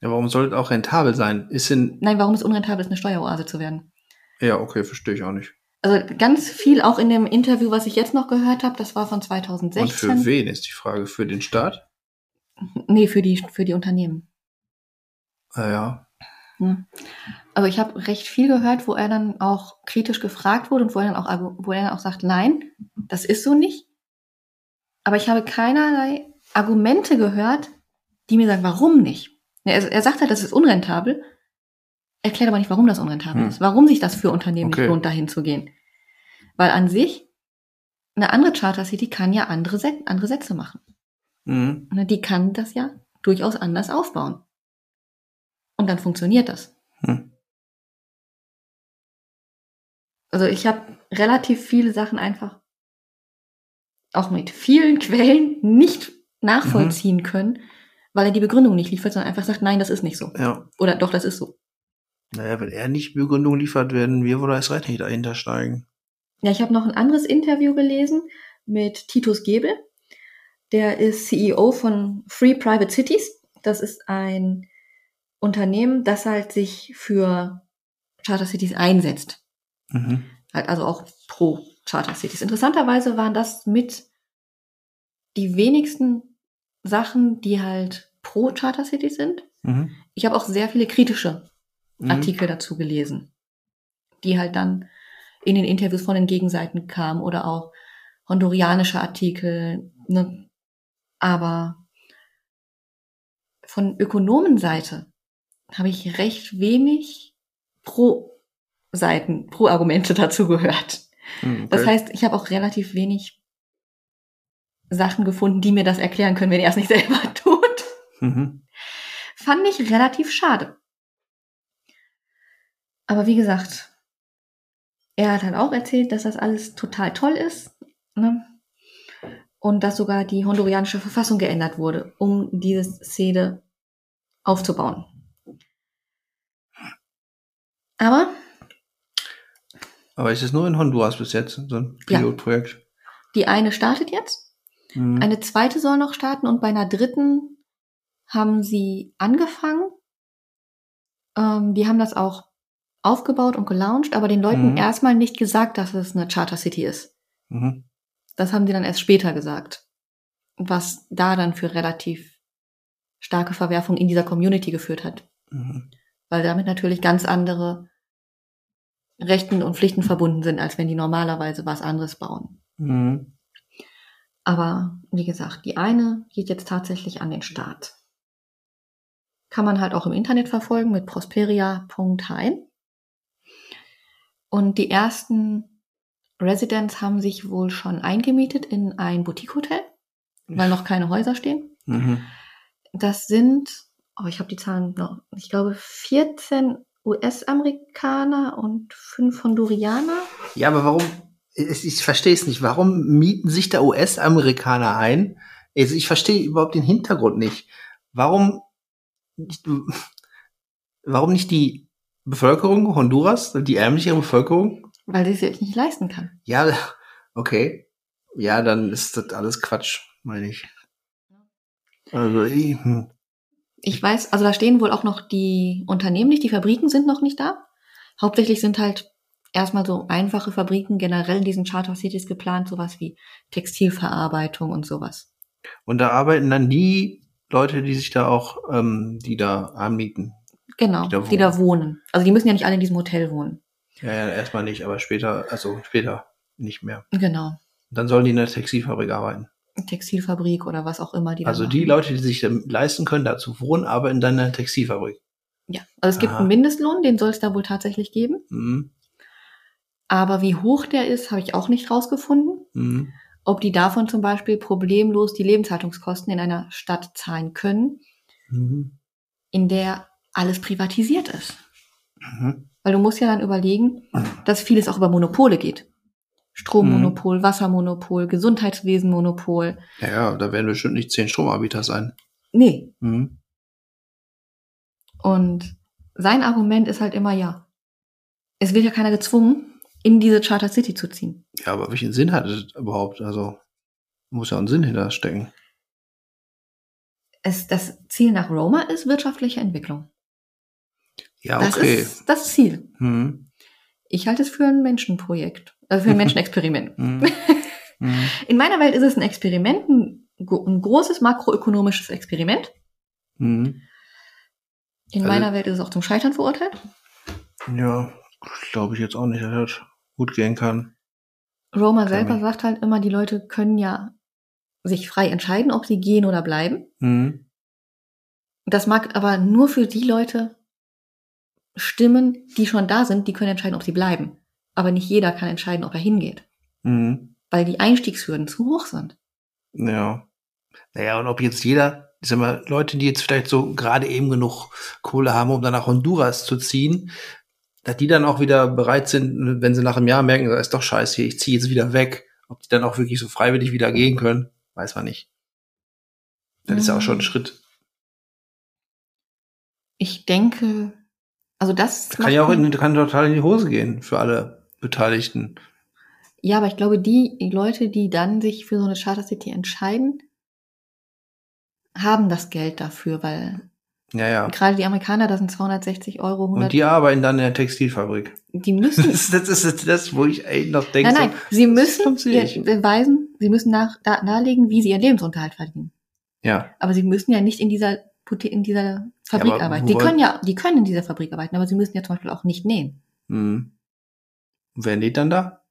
ja, warum soll es auch rentabel sein? Ist in. Nein, warum es unrentabel ist, eine Steueroase zu werden. Ja, okay, verstehe ich auch nicht. Also ganz viel auch in dem Interview, was ich jetzt noch gehört habe, das war von Und 2016. für wen ist die Frage? Für den Staat? Nee, für die, für die Unternehmen. Ja. Hm. Also ich habe recht viel gehört, wo er dann auch kritisch gefragt wurde und wo er dann auch, wo er dann auch sagt, nein, das ist so nicht. Aber ich habe keinerlei Argumente gehört, die mir sagen, warum nicht. Ja, Er, er sagt halt, das ist unrentabel, erklärt aber nicht, warum das unrentabel Hm. ist, warum sich das für Unternehmen Okay. nicht lohnt, dahin zu gehen. Weil an sich, eine andere Charter City kann ja andere, Set andere Sätze machen. Mhm. Ne, Die kann das ja durchaus anders aufbauen. Und dann funktioniert das. Hm. Also ich habe relativ viele Sachen einfach auch mit vielen [LAUGHS] Quellen nicht nachvollziehen können, weil er die Begründung nicht liefert, sondern einfach sagt, nein, das ist nicht so. Ja. Oder doch, das ist so. Naja, wenn er nicht Begründung liefert, werden wir wohl als Recht nicht dahinter steigen. Ja, ich habe noch ein anderes Interview gelesen mit Titus Gebel. Der ist CEO von Free Private Cities. Das ist ein Unternehmen, das halt sich für Charter Cities einsetzt. Mhm. Halt also auch pro Charter Cities. Interessanterweise waren das mit die wenigsten Sachen, die halt pro Charter Cities sind. Mhm. Ich habe auch sehr viele kritische Mhm. Artikel dazu gelesen, die halt dann in den Interviews von den Gegenseiten kamen oder auch hondurianische Artikel. Ne? Aber von Ökonomenseite habe ich recht wenig pro Seiten, pro Argumente dazu gehört. Mhm, okay. Das heißt, ich habe auch relativ wenig Sachen gefunden, die mir das erklären können, wenn er es nicht selber [LAUGHS] tut. Mhm. Fand ich relativ schade. Aber wie gesagt, er hat halt auch erzählt, dass das alles total toll ist. Ne? Und dass sogar die hondurianische Verfassung geändert wurde, um diese Szene aufzubauen. Aber Aber ist es nur in Honduras bis jetzt, so ein Ja. Pilotprojekt? die eine startet jetzt, Mhm. eine zweite soll noch starten und bei einer dritten haben sie angefangen. Ähm, die haben das auch aufgebaut und gelauncht, aber den Leuten Mhm. erstmal nicht gesagt, dass es eine Charter City ist. Mhm. Das haben sie dann erst später gesagt. Was da dann für relativ starke Verwerfung in dieser Community geführt hat. Mhm. Weil damit natürlich ganz andere Rechten und Pflichten verbunden sind, als wenn die normalerweise was anderes bauen. Mhm. Aber wie gesagt, die eine geht jetzt tatsächlich an den Start. Kann man halt auch im Internet verfolgen mit prosperia.heim. Und die ersten Residents haben sich wohl schon eingemietet in ein Boutique-Hotel, weil noch keine Häuser stehen. Mhm. Das sind, oh, ich habe die Zahlen noch, ich glaube 14 US-Amerikaner und 5 Hondurianer. Ja, aber warum? Ich, ich verstehe es nicht. Warum mieten sich da US-Amerikaner ein? Also ich verstehe überhaupt den Hintergrund nicht. Warum, nicht- warum nicht die Bevölkerung Honduras, die ärmlichere Bevölkerung? Weil sie es sich nicht leisten kann. Ja, okay. Ja, dann ist das alles Quatsch, meine ich. Also, ich, hm. Ich weiß, also da stehen wohl auch noch die Unternehmen nicht, die Fabriken sind noch nicht da. Hauptsächlich sind halt erstmal so einfache Fabriken generell in diesen Charter Cities geplant, sowas wie Textilverarbeitung und sowas. und da arbeiten dann die Leute, die sich da auch, ähm, die da anmieten. Genau, Die da die da wohnen. Also die müssen ja nicht alle in diesem Hotel wohnen. Ja, ja, erstmal nicht, aber später, also später nicht mehr. Genau. Dann sollen die in der Textilfabrik arbeiten. Textilfabrik oder was auch immer die Also die Leute, die sich leisten können, da zu wohnen, dann in der Textilfabrik. Ja, also es gibt Aha. einen Mindestlohn, den soll es da wohl tatsächlich geben. Mhm. Aber wie hoch der ist, habe ich auch nicht rausgefunden. Mhm. Ob die davon zum Beispiel problemlos die Lebenshaltungskosten in einer Stadt zahlen können, Mhm. in der alles privatisiert ist. Mhm. Weil du musst ja dann überlegen, dass vieles auch über Monopole geht. Strommonopol, Wassermonopol, Gesundheitswesenmonopol. Ja, ja, da werden bestimmt nicht zehn Stromanbieter sein. Nee. Mhm. Und sein Argument ist halt immer ja. Es wird ja keiner gezwungen, in diese Charter City zu ziehen. Ja, aber welchen Sinn hat es überhaupt? Also muss ja einen Sinn hinter stecken. Es, das Ziel nach Roma ist wirtschaftliche Entwicklung. Ja, Das okay. ist das Ziel. Mhm. Ich halte es für ein Menschenprojekt, also für ein [LAUGHS] Menschenexperiment. Mhm. Mhm. [LAUGHS] In meiner Welt ist es ein Experiment, ein, ein großes makroökonomisches Experiment. Mhm. In Also- meiner Welt ist es auch zum Scheitern verurteilt. Ja, glaube ich jetzt auch nicht, dass das gut gehen kann. Roma Kann selber man. sagt halt immer, die Leute können ja sich frei entscheiden, ob sie gehen oder bleiben. Mhm. Das mag aber nur für die Leute stimmen, die schon da sind, die können entscheiden, ob sie bleiben. Aber nicht jeder kann entscheiden, ob er hingeht, Mhm. weil die Einstiegshürden zu hoch sind. Ja. Naja, und ob jetzt jeder, ich sag mal, Leute, die jetzt vielleicht so gerade eben genug Kohle haben, um dann nach Honduras zu ziehen, dass die dann auch wieder bereit sind, wenn sie nach einem Jahr merken, das ist doch scheiße hier, ich ziehe jetzt wieder weg, ob die dann auch wirklich so freiwillig wieder gehen können, weiß man nicht. Das ist ja auch schon ein Mhm. Schritt. Ich denke, also das Kann ja auch in, kann total in die Hose gehen für alle Beteiligten. Ja, aber ich glaube, die Leute, die dann sich für so eine Charter City entscheiden, haben das Geld dafür, weil Ja, ja. gerade die Amerikaner, das sind 260 Euro, 100, Und die arbeiten dann in der Textilfabrik. die müssen, Das, [LAUGHS] das ist das, wo ich echt noch denke. nein, nein, sie müssen kommt sie nicht. beweisen, sie müssen nach, da, darlegen, wie sie ihren Lebensunterhalt verdienen. So, ja. Aber sie müssen ja nicht in dieser, in dieser Fabrik aber arbeiten. Die können ja, die können in dieser Fabrik arbeiten, aber sie müssen ja zum Beispiel auch nicht nähen. Mhm. Und wer näht dann da?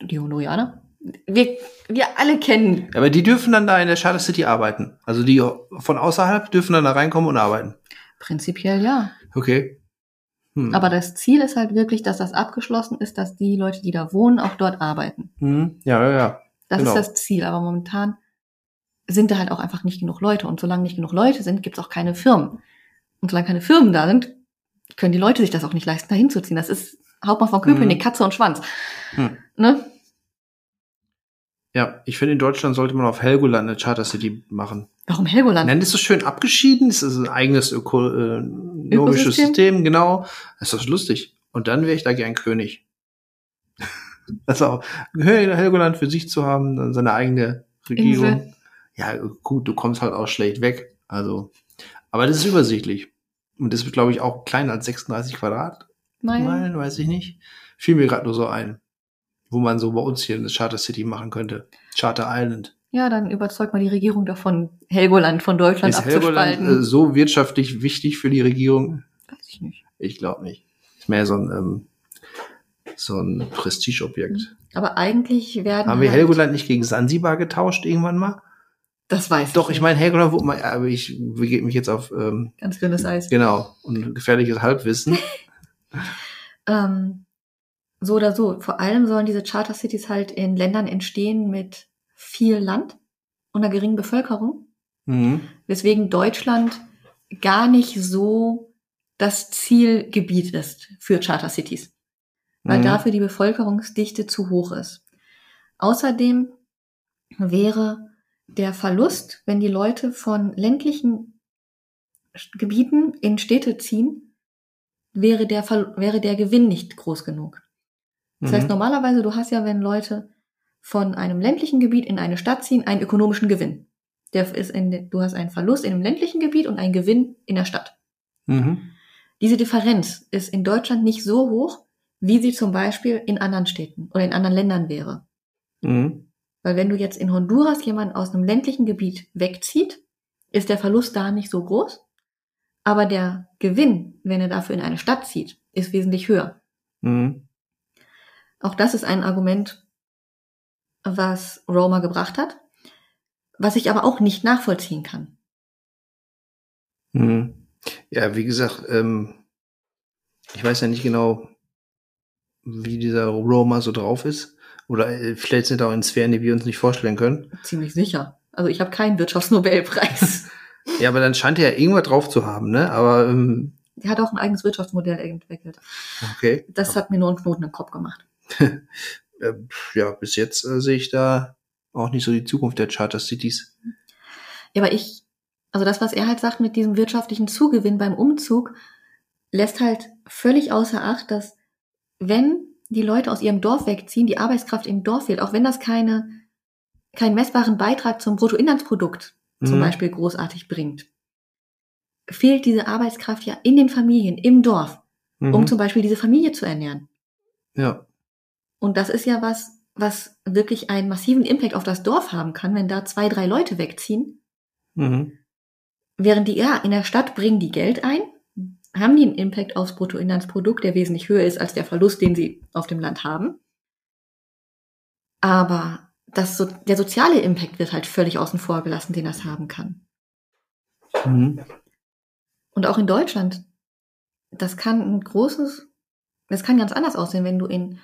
Die Hondurianer. Wir, wir alle kennen. Ja, aber die dürfen dann da in der Charter City arbeiten. Also die von außerhalb dürfen dann da reinkommen und arbeiten. Prinzipiell ja. Okay. Hm. Aber das Ziel ist halt wirklich, dass das abgeschlossen ist, dass die Leute, die da wohnen, auch dort arbeiten. Hm. Ja, ja, ja. Das Genau. ist das Ziel. Aber momentan sind da halt auch einfach nicht genug Leute. Und solange nicht genug Leute sind, gibt es auch keine Firmen. Und solange keine Firmen da sind, können die Leute sich das auch nicht leisten, da hinzuziehen. Das ist Hauptmann von Köpenick, Mhm. Katze und Schwanz. Hm. Ne? Ja, ich finde, in Deutschland sollte man auf Helgoland eine Charter City machen. Warum Helgoland? Nein, das ist so schön abgeschieden. Das ist ein eigenes öko äh, ökonomisches Ökosystem? System, genau. Das ist doch lustig. Und dann wäre ich da gern König. [LAUGHS] Also Hel- Helgoland für sich zu haben, dann seine eigene Regierung. Insel. Ja, gut, du kommst halt auch schlecht weg. Also, aber das ist übersichtlich. Und das wird, glaube ich, auch kleiner als 36 Quadratmeilen, Nein. weiß ich nicht. Fiel mir gerade nur so ein. Wo man so bei uns hier eine Charter City machen könnte. Charter Island. Ja, dann überzeugt mal die Regierung davon, Helgoland von Deutschland Ist Helgoland abzuspalten. äh, so wirtschaftlich wichtig für die Regierung? Weiß ich nicht. Ich glaube nicht. Ist mehr so ein, ähm, so ein Prestigeobjekt. Aber eigentlich werden Haben wir halt- Helgoland nicht gegen Sansibar getauscht irgendwann mal? Das weiß Doch, ich nicht. meine, Helgoland wurde mal, aber ich begebe mich jetzt auf, ähm, Ganz dünnes Eis. genau, und gefährliches Halbwissen. [LAUGHS] [LAUGHS] Ähm, so oder so. Vor allem sollen diese Charter Cities halt in Ländern entstehen mit viel Land und einer geringen Bevölkerung, mhm. weswegen Deutschland gar nicht so das Zielgebiet ist für Charter Cities, weil Mhm. dafür die Bevölkerungsdichte zu hoch ist. Außerdem wäre der Verlust, wenn die Leute von ländlichen Gebieten in Städte ziehen, wäre der, Ver wäre der Gewinn nicht groß genug. Das Mhm. heißt, normalerweise, du hast ja, wenn Leute von einem ländlichen Gebiet in eine Stadt ziehen, einen ökonomischen Gewinn. Der ist in, du hast einen Verlust in einem ländlichen Gebiet und einen Gewinn in der Stadt. Mhm. Diese Differenz ist in Deutschland nicht so hoch, wie sie zum Beispiel in anderen Städten oder in anderen Ländern wäre. Mhm. Weil wenn du jetzt in Honduras jemanden aus einem ländlichen Gebiet wegzieht, ist der Verlust da nicht so groß. Aber der Gewinn, wenn er dafür in eine Stadt zieht, ist wesentlich höher. Mhm. Auch das ist ein Argument, was Roma gebracht hat, was ich aber auch nicht nachvollziehen kann. Mhm. Ja, wie gesagt, ähm, ich weiß ja nicht genau, wie dieser Roma so drauf ist. Oder äh, vielleicht sind da auch in Sphären, die wir uns nicht vorstellen können. Ziemlich sicher. Also ich habe keinen Wirtschaftsnobelpreis. [LAUGHS] Ja, aber dann scheint er ja irgendwas drauf zu haben, ne? Aber ähm, Der hat auch ein eigenes Wirtschaftsmodell entwickelt. okay. Das hat mir nur einen Knoten im Kopf gemacht. [LAUGHS] äh, ja, bis jetzt äh, sehe ich da auch nicht so die Zukunft der Charter Cities. Ja, aber ich, also das, was er halt sagt mit diesem wirtschaftlichen Zugewinn beim Umzug, lässt halt völlig außer Acht, dass wenn die Leute aus ihrem Dorf wegziehen, die Arbeitskraft im Dorf fehlt, auch wenn das keine, keinen messbaren Beitrag zum Bruttoinlandsprodukt zum Mhm. Beispiel großartig bringt, fehlt diese Arbeitskraft ja in den Familien, im Dorf, Mhm. um zum Beispiel diese Familie zu ernähren. ja. Und das ist ja was, was wirklich einen massiven Impact auf das Dorf haben kann, wenn da zwei, drei Leute wegziehen. Mhm. Während die, ja, in der Stadt bringen die Geld ein, haben die einen Impact aufs Bruttoinlandsprodukt, der wesentlich höher ist als der Verlust, den sie auf dem Land haben. Aber das, so, der soziale Impact wird halt völlig außen vor gelassen, den das haben kann. Mhm. Und auch in Deutschland, das kann ein großes, das kann ganz anders aussehen, wenn du in,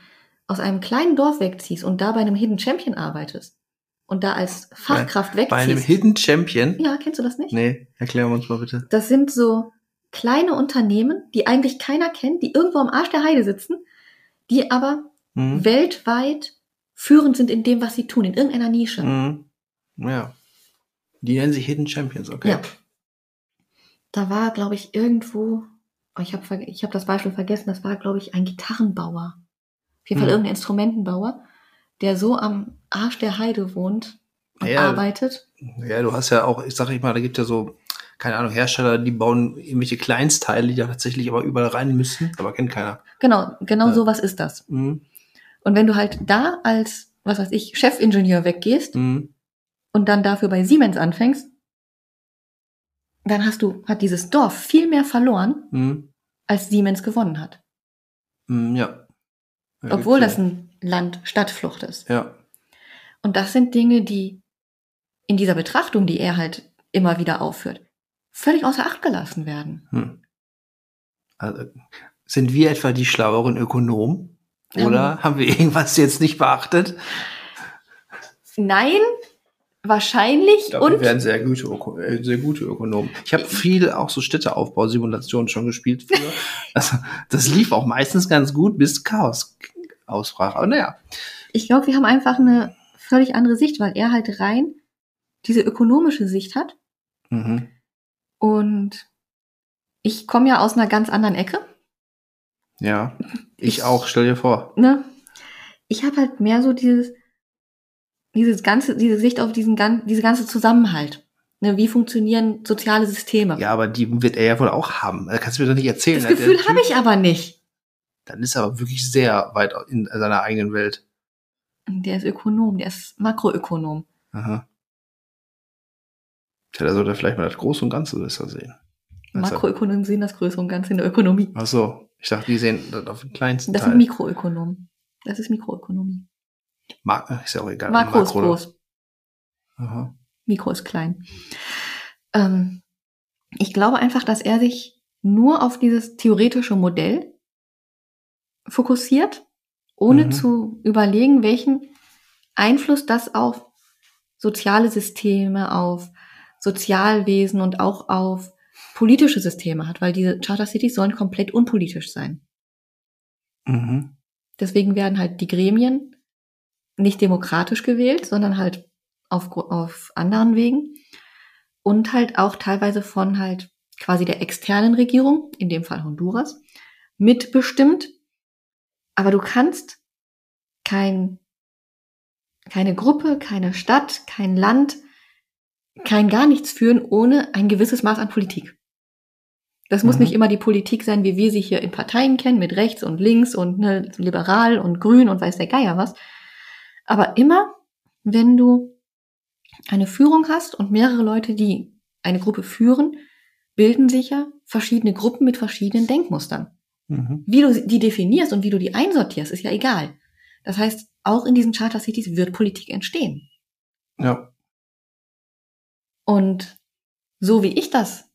aus einem kleinen Dorf wegziehst und da bei einem Hidden Champion arbeitest und da als Fachkraft Bei einem wegziehst. Hidden Champion? ja, kennst du das nicht? Nee, erklären wir uns mal bitte. Das sind so kleine Unternehmen, die eigentlich keiner kennt, die irgendwo am Arsch der Heide sitzen, die aber Mhm. weltweit führend sind in dem, was sie tun, in irgendeiner Nische. Mhm. Ja. Die nennen sich Hidden Champions, okay. Ja. Da war, glaube ich, irgendwo, oh, ich habe ich hab das Beispiel vergessen, das war, glaube ich, ein Gitarrenbauer. Auf jeden Fall Hm. irgendein Instrumentenbauer, der so am Arsch der Heide wohnt und Ja. arbeitet. Ja, du hast ja auch, ich sag ich mal, da gibt ja so, keine Ahnung, Hersteller, die bauen irgendwelche Kleinstteile, die da tatsächlich aber überall rein müssen, aber kennt keiner. Genau, genau Ja. sowas ist das. Mhm. Und wenn du halt da als, was weiß ich, Chefingenieur weggehst Mhm. und dann dafür bei Siemens anfängst, dann hast du, hat dieses Dorf viel mehr verloren, Mhm. als Siemens gewonnen hat. Ja. ja Obwohl das ein Land-Stadtflucht ist. Ja. Und das sind Dinge, die in dieser Betrachtung, die er halt immer wieder aufführt, völlig außer Acht gelassen werden. Hm. Also, sind wir etwa die schlaueren Ökonomen? Oder haben wir irgendwas jetzt nicht beachtet? Nein, wahrscheinlich Ich glaube, wir und werden sehr gute, Öko äh, sehr gute Ökonomen. Ich habe viel auch so Städteaufbausimulationen schon gespielt früher. [LAUGHS] also, das lief auch meistens ganz gut, bis Chaos ausbrach. Aber naja. ich glaube, wir haben einfach eine völlig andere Sicht, weil er halt rein diese ökonomische Sicht hat. Mhm. Und ich komme ja aus einer ganz anderen Ecke. Ja. Ich Ich- auch, stell dir vor. Ne? Ich habe halt mehr so dieses, dieses ganze, diese Sicht auf diesen diese ganze Zusammenhalt. Ne, wie funktionieren soziale Systeme? Ja, aber die wird er ja wohl auch haben. Da kannst du mir doch nicht erzählen. das Der Gefühl habe ich aber nicht. Dann ist er aber wirklich sehr weit in seiner eigenen Welt. Der ist Ökonom, der ist Makroökonom. Aha. Tja, da sollte er vielleicht mal das Große und Ganze besser sehen. Makroökonomen sehen das Größere und Ganze in der Ökonomie. Ach so, ich dachte, die sehen das auf den kleinsten Das Teil. sind Mikroökonomen. Das ist Mikroökonomie. Ma ist ja auch egal. Makro ist Makro- groß, Aha. Mikro ist klein. Ähm, ich glaube einfach, dass er sich nur auf dieses theoretische Modell fokussiert, ohne Mhm. zu überlegen, welchen Einfluss das auf soziale Systeme, auf Sozialwesen und auch auf politische Systeme hat, weil diese Charter Cities sollen komplett unpolitisch sein. Mhm. Deswegen werden halt die Gremien nicht demokratisch gewählt, sondern halt auf, auf anderen Wegen und halt auch teilweise von halt quasi der externen Regierung, in dem Fall Honduras, mitbestimmt. Aber du kannst kein, keine Gruppe, keine Stadt, kein Land, kein gar nichts führen ohne ein gewisses Maß an Politik. Das muss Mhm. nicht immer die Politik sein, wie wir sie hier in Parteien kennen, mit rechts und links und ne, liberal und grün und weiß der Geier was. Aber immer, wenn du eine Führung hast und mehrere Leute, die eine Gruppe führen, bilden sich ja verschiedene Gruppen mit verschiedenen Denkmustern. Mhm. Wie du die definierst und wie du die einsortierst, ist ja egal. Das heißt, auch in diesen Charter Cities wird Politik entstehen. Ja. Und so wie ich das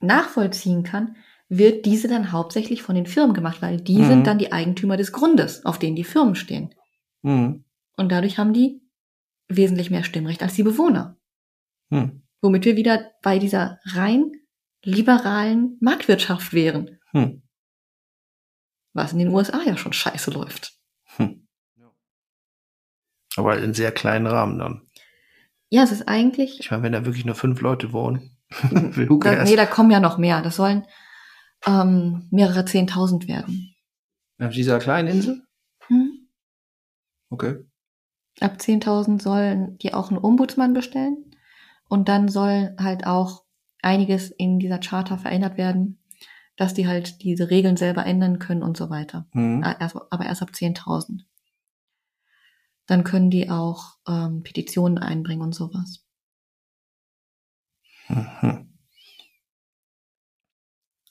nachvollziehen kann, wird diese dann hauptsächlich von den Firmen gemacht, weil die Mhm. sind dann die Eigentümer des Grundes, auf den die Firmen stehen. Mhm. Und dadurch haben die wesentlich mehr Stimmrecht als die Bewohner. Mhm. Womit wir wieder bei dieser rein liberalen Marktwirtschaft wären, Mhm. was in den USA ja schon scheiße läuft. Hm. Aber in sehr kleinen Rahmen dann. Ja, es ist eigentlich. Ich meine, wenn da wirklich nur fünf Leute wohnen, [LAUGHS] who da, nee, da kommen ja noch mehr. Das sollen ähm, mehrere Zehntausend werden. Auf dieser kleinen Insel? Hm? Okay. Ab 10.000 sollen die auch einen Ombudsmann bestellen. Und dann soll halt auch einiges in dieser Charta verändert werden, dass die halt diese Regeln selber ändern können und so weiter. Mhm. Erst, aber erst ab 10.000. Dann können die auch ähm, Petitionen einbringen und sowas. Mhm.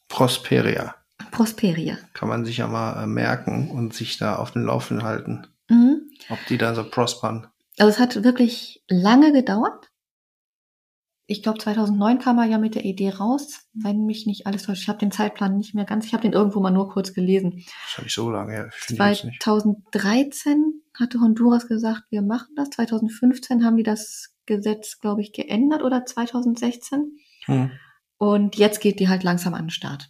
Prosperia. Prosperia. Kann man sich ja mal äh, merken und sich da auf den Laufenden halten. Mhm. Ob die da so prospern. Also es hat wirklich lange gedauert. Ich glaube, 2009 kam er ja mit der Idee raus, wenn mich nicht alles täuscht. Ich habe den Zeitplan nicht mehr ganz, ich habe den irgendwo mal nur kurz gelesen. Das habe ich so lange her. 2013 hatte Honduras gesagt, wir machen das. 2015 haben die das Gesetz, glaube ich, geändert oder 2016. Hm. Und jetzt geht die halt langsam an den Start.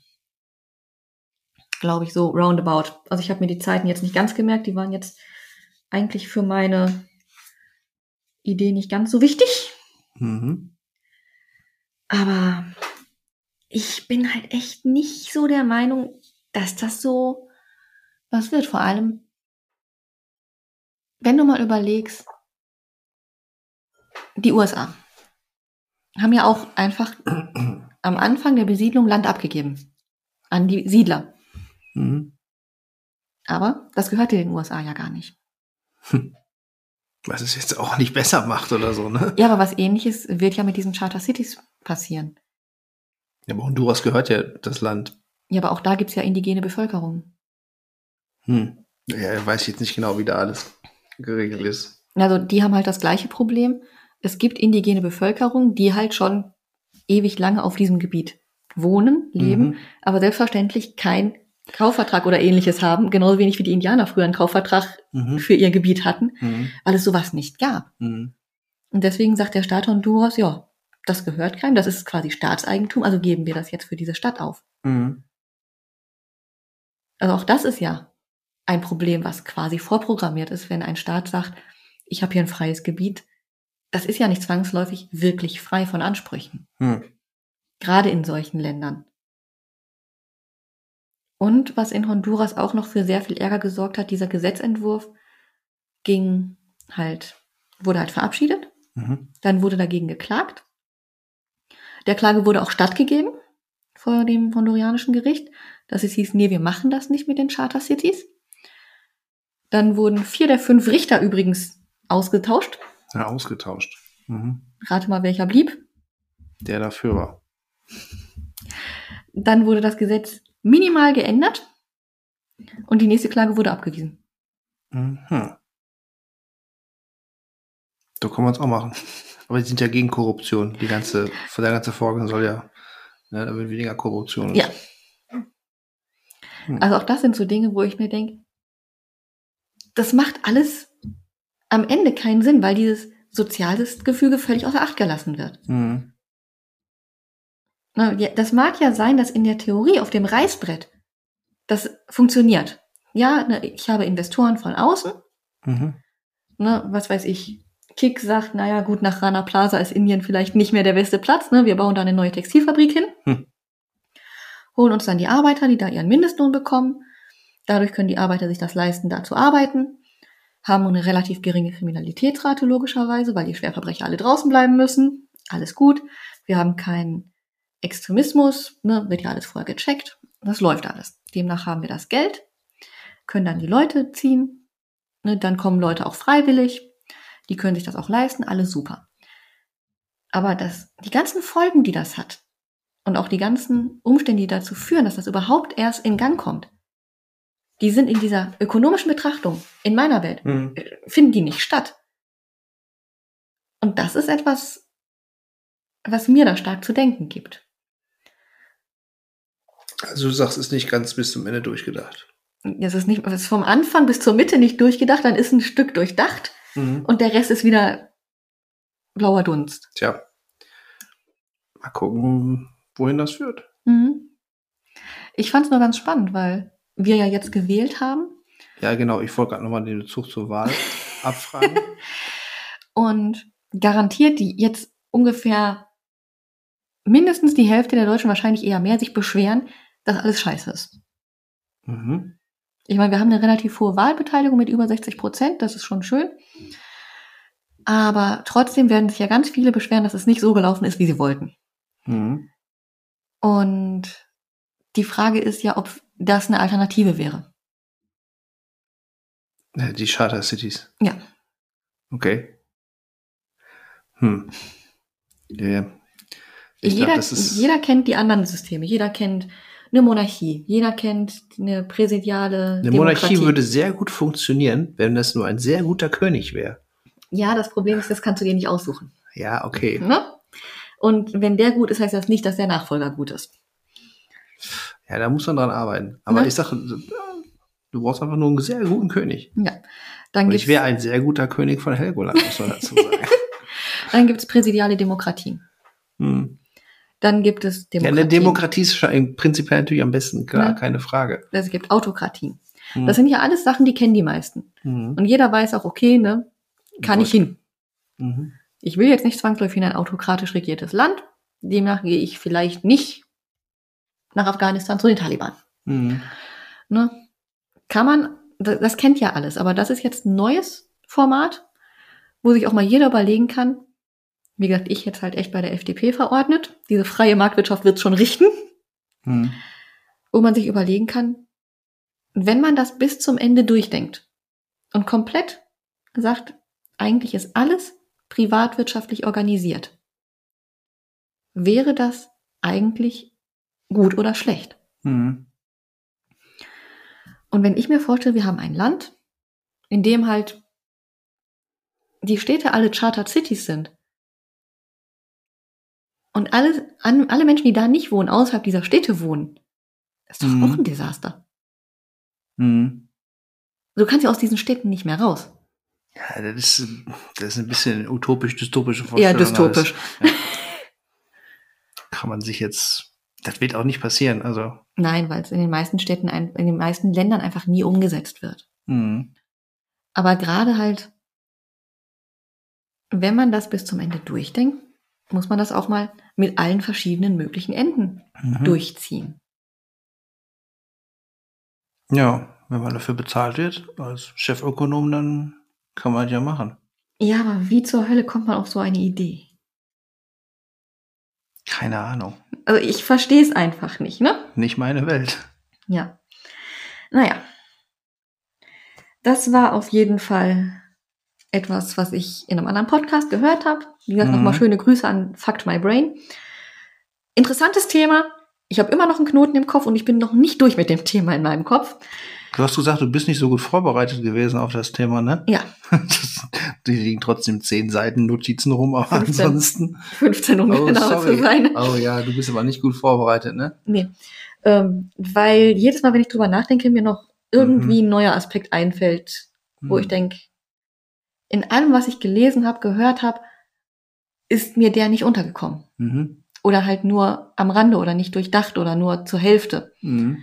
Glaube ich, so roundabout. Also ich habe mir die Zeiten jetzt nicht ganz gemerkt, die waren jetzt eigentlich für meine Idee nicht ganz so wichtig. Mhm. Aber ich bin halt echt nicht so der Meinung, dass das so was wird. Vor allem, wenn du mal überlegst, die USA haben ja auch einfach [CLEARS THROAT] am Anfang der Besiedlung Land abgegeben an die Siedler. Mhm. Aber das gehörte den USA ja gar nicht. Was es jetzt auch nicht besser macht oder so, ne? Ja, aber was ähnliches wird ja mit diesen Charter Cities passieren. Ja, aber Honduras gehört ja das Land. Ja, aber auch da gibt's ja indigene Bevölkerung. Hm. Ja, weiß ich jetzt nicht genau, wie da alles geregelt ist. Also die haben halt das gleiche Problem. Es gibt indigene Bevölkerung, die halt schon ewig lange auf diesem Gebiet wohnen, leben, mhm. aber selbstverständlich kein Kaufvertrag oder ähnliches haben, genauso wenig wie die Indianer früher einen Kaufvertrag mhm. für ihr Gebiet hatten, mhm. weil es sowas nicht gab. Mhm. Und deswegen sagt der Staat Honduras, ja, das gehört keinem, das ist quasi Staatseigentum, also geben wir das jetzt für diese Stadt auf. Mhm. Also auch das ist ja ein Problem, was quasi vorprogrammiert ist, wenn ein Staat sagt, ich habe hier ein freies Gebiet. Das ist ja nicht zwangsläufig wirklich frei von Ansprüchen. Mhm. Gerade in solchen Ländern. Und was in Honduras auch noch für sehr viel Ärger gesorgt hat, dieser Gesetzentwurf ging halt, wurde halt verabschiedet. Mhm. Dann wurde dagegen geklagt. Der Klage wurde auch stattgegeben vor dem hondurianischen Gericht, dass es hieß, nee, wir machen das nicht mit den Charter Cities. Dann wurden vier der fünf Richter übrigens ausgetauscht. Ja, ausgetauscht. Mhm. Rate mal, welcher blieb? Der dafür war. Dann wurde das Gesetz minimal geändert und die nächste Klage wurde abgewiesen. Mhm. So kann man es auch machen. Aber die sind ja gegen Korruption. Die ganze, der ganze Vorgang soll ja, ne, da wird weniger Korruption. Ja. Hm. Also auch das sind so Dinge, wo ich mir denke, das macht alles am Ende keinen Sinn, weil dieses soziales Gefüge völlig außer Acht gelassen wird. Mhm. Das mag ja sein, dass in der Theorie auf dem Reißbrett das funktioniert. Ja, ich habe Investoren von außen. Mhm. Ne, was weiß ich. Kick sagt, naja, gut, nach Rana Plaza ist Indien vielleicht nicht mehr der beste Platz. Ne? Wir bauen da eine neue Textilfabrik hin. Hm. Holen uns dann die Arbeiter, die da ihren Mindestlohn bekommen. Dadurch können die Arbeiter sich das leisten, da zu arbeiten. Haben eine relativ geringe Kriminalitätsrate logischerweise, weil die Schwerverbrecher alle draußen bleiben müssen. Alles gut. Wir haben keinen Extremismus, ne, wird ja alles vorher gecheckt. Das läuft alles. Demnach haben wir das Geld, können dann die Leute ziehen, ne, dann kommen Leute auch freiwillig, die können sich das auch leisten, alles super. Aber das, die ganzen Folgen, die das hat, und auch die ganzen Umstände, die dazu führen, dass das überhaupt erst in Gang kommt, die sind in dieser ökonomischen Betrachtung in meiner Welt, mhm. finden die nicht statt. Und das ist etwas, was mir da stark zu denken gibt. Also du sagst, es ist nicht ganz bis zum Ende durchgedacht. Es ist nicht, es ist vom Anfang bis zur Mitte nicht durchgedacht, dann ist ein Stück durchdacht mhm. und der Rest ist wieder blauer Dunst. Tja. Mal gucken, wohin das führt. Mhm. Ich fand es nur ganz spannend, weil wir ja jetzt gewählt haben. Ja, genau. Ich folge gerade nochmal den Bezug zur Wahl. [LAUGHS] abfragen. Und garantiert die jetzt ungefähr mindestens die Hälfte der Deutschen, wahrscheinlich eher mehr, sich beschweren, dass alles scheiße ist. Mhm. Ich meine, wir haben eine relativ hohe Wahlbeteiligung mit über 60 Prozent, das ist schon schön. Aber trotzdem werden sich ja ganz viele beschweren, dass es nicht so gelaufen ist, wie sie wollten. Mhm. Und die Frage ist ja, ob das eine Alternative wäre. Die Charter Cities. Ja. Okay. Hm. Ja, ja. Jeder, ist. jeder kennt die anderen Systeme. Jeder kennt eine Monarchie. Jeder kennt eine präsidiale eine Demokratie. Monarchie würde sehr gut funktionieren, wenn das nur ein sehr guter König wäre. Ja, das Problem ist, das kannst du dir nicht aussuchen. Ja, okay. Ne? Und wenn der gut ist, heißt das nicht, dass der Nachfolger gut ist. Ja, da muss man dran arbeiten. Aber Ne? ich sage, du brauchst einfach nur einen sehr guten König. Ja. Dann Und ich wäre ein sehr guter König von Helgoland, muss man dazu sagen. [LAUGHS] dann gibt's präsidiale Demokratien. hm. Dann gibt es Ja, Demokratien. eine Demokratie ist im prinzipiell natürlich am besten, klar, Ja. keine Frage. es gibt Autokratien. Hm. Das sind ja alles Sachen, die kennen die meisten. Hm. Und jeder weiß auch, okay, ne, kann ich hin. Mhm. Ich will jetzt nicht zwangsläufig in ein autokratisch regiertes Land. Demnach gehe ich vielleicht nicht nach Afghanistan zu den Taliban. Mhm. Ne? Kann man, das, kennt ja alles, aber das ist jetzt ein neues Format, wo sich auch mal jeder überlegen kann. Wie gesagt, ich jetzt halt echt bei der FDP verordnet. Diese freie Marktwirtschaft wird schon richten, Mhm. wo man sich überlegen kann, wenn man das bis zum Ende durchdenkt und komplett sagt, eigentlich ist alles privatwirtschaftlich organisiert, wäre das eigentlich gut oder schlecht? Mhm. Und wenn ich mir vorstelle, wir haben ein Land, in dem halt die Städte alle Chartered Cities sind und alle, an, alle Menschen, die da nicht wohnen, außerhalb dieser Städte wohnen, ist doch Mhm. auch ein Desaster. Mhm. Du kannst ja aus diesen Städten nicht mehr raus. Ja, das ist, das ist ein bisschen utopisch-dystopische Eher Vorstellung. dystopisch. alles. [LAUGHS] Ja. Kann man sich jetzt, das wird auch nicht passieren, also. Nein, weil es in den meisten Städten, in den meisten Ländern einfach nie umgesetzt wird. Mhm. Aber gerade halt, wenn man das bis zum Ende durchdenkt, muss man das auch mal mit allen verschiedenen möglichen Enden Mhm. durchziehen. Ja, wenn man dafür bezahlt wird, als Chefökonom, dann kann man das ja machen. Ja, aber wie zur Hölle kommt man auf so eine Idee? Keine Ahnung. Also ich verstehe es einfach nicht, ne? Nicht meine Welt. Ja. Naja. Das war auf jeden Fall etwas, was ich in einem anderen Podcast gehört habe. Wie gesagt, Mhm. nochmal schöne Grüße an Fact My Brain. Interessantes Thema. Ich habe immer noch einen Knoten im Kopf und ich bin noch nicht durch mit dem Thema in meinem Kopf. Du hast gesagt, du bist nicht so gut vorbereitet gewesen auf das Thema, ne? Ja, [LAUGHS] Das, die liegen trotzdem zehn Seiten Notizen rum, aber 15. ansonsten. 15 um Oh, genau sorry. zu sein. Oh ja, du bist aber nicht gut vorbereitet, ne? Nee. Ähm, weil jedes Mal, wenn ich drüber nachdenke, mir noch irgendwie ein neuer Aspekt einfällt, wo Hm. ich denke, in allem, was ich gelesen habe, gehört habe, ist mir der nicht untergekommen. Mhm. Oder halt nur am Rande oder nicht durchdacht oder nur zur Hälfte. Mhm.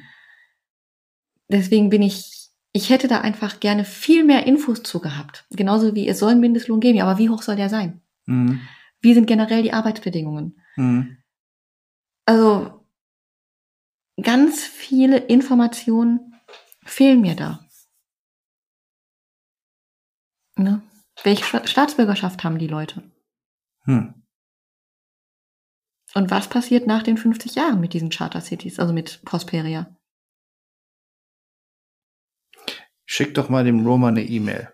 Deswegen bin ich, ich hätte da einfach gerne viel mehr Infos zu gehabt. Genauso wie es soll einen Mindestlohn geben, ja, aber wie hoch soll der sein? Mhm. Wie sind generell die Arbeitsbedingungen? Mhm. Also ganz viele Informationen fehlen mir da. Ne? Welche Sta- Staatsbürgerschaft haben die Leute? Hm. Und was passiert nach den 50 Jahren mit diesen Charter Cities, also mit Prosperia? Schick doch mal dem Roma eine E-Mail.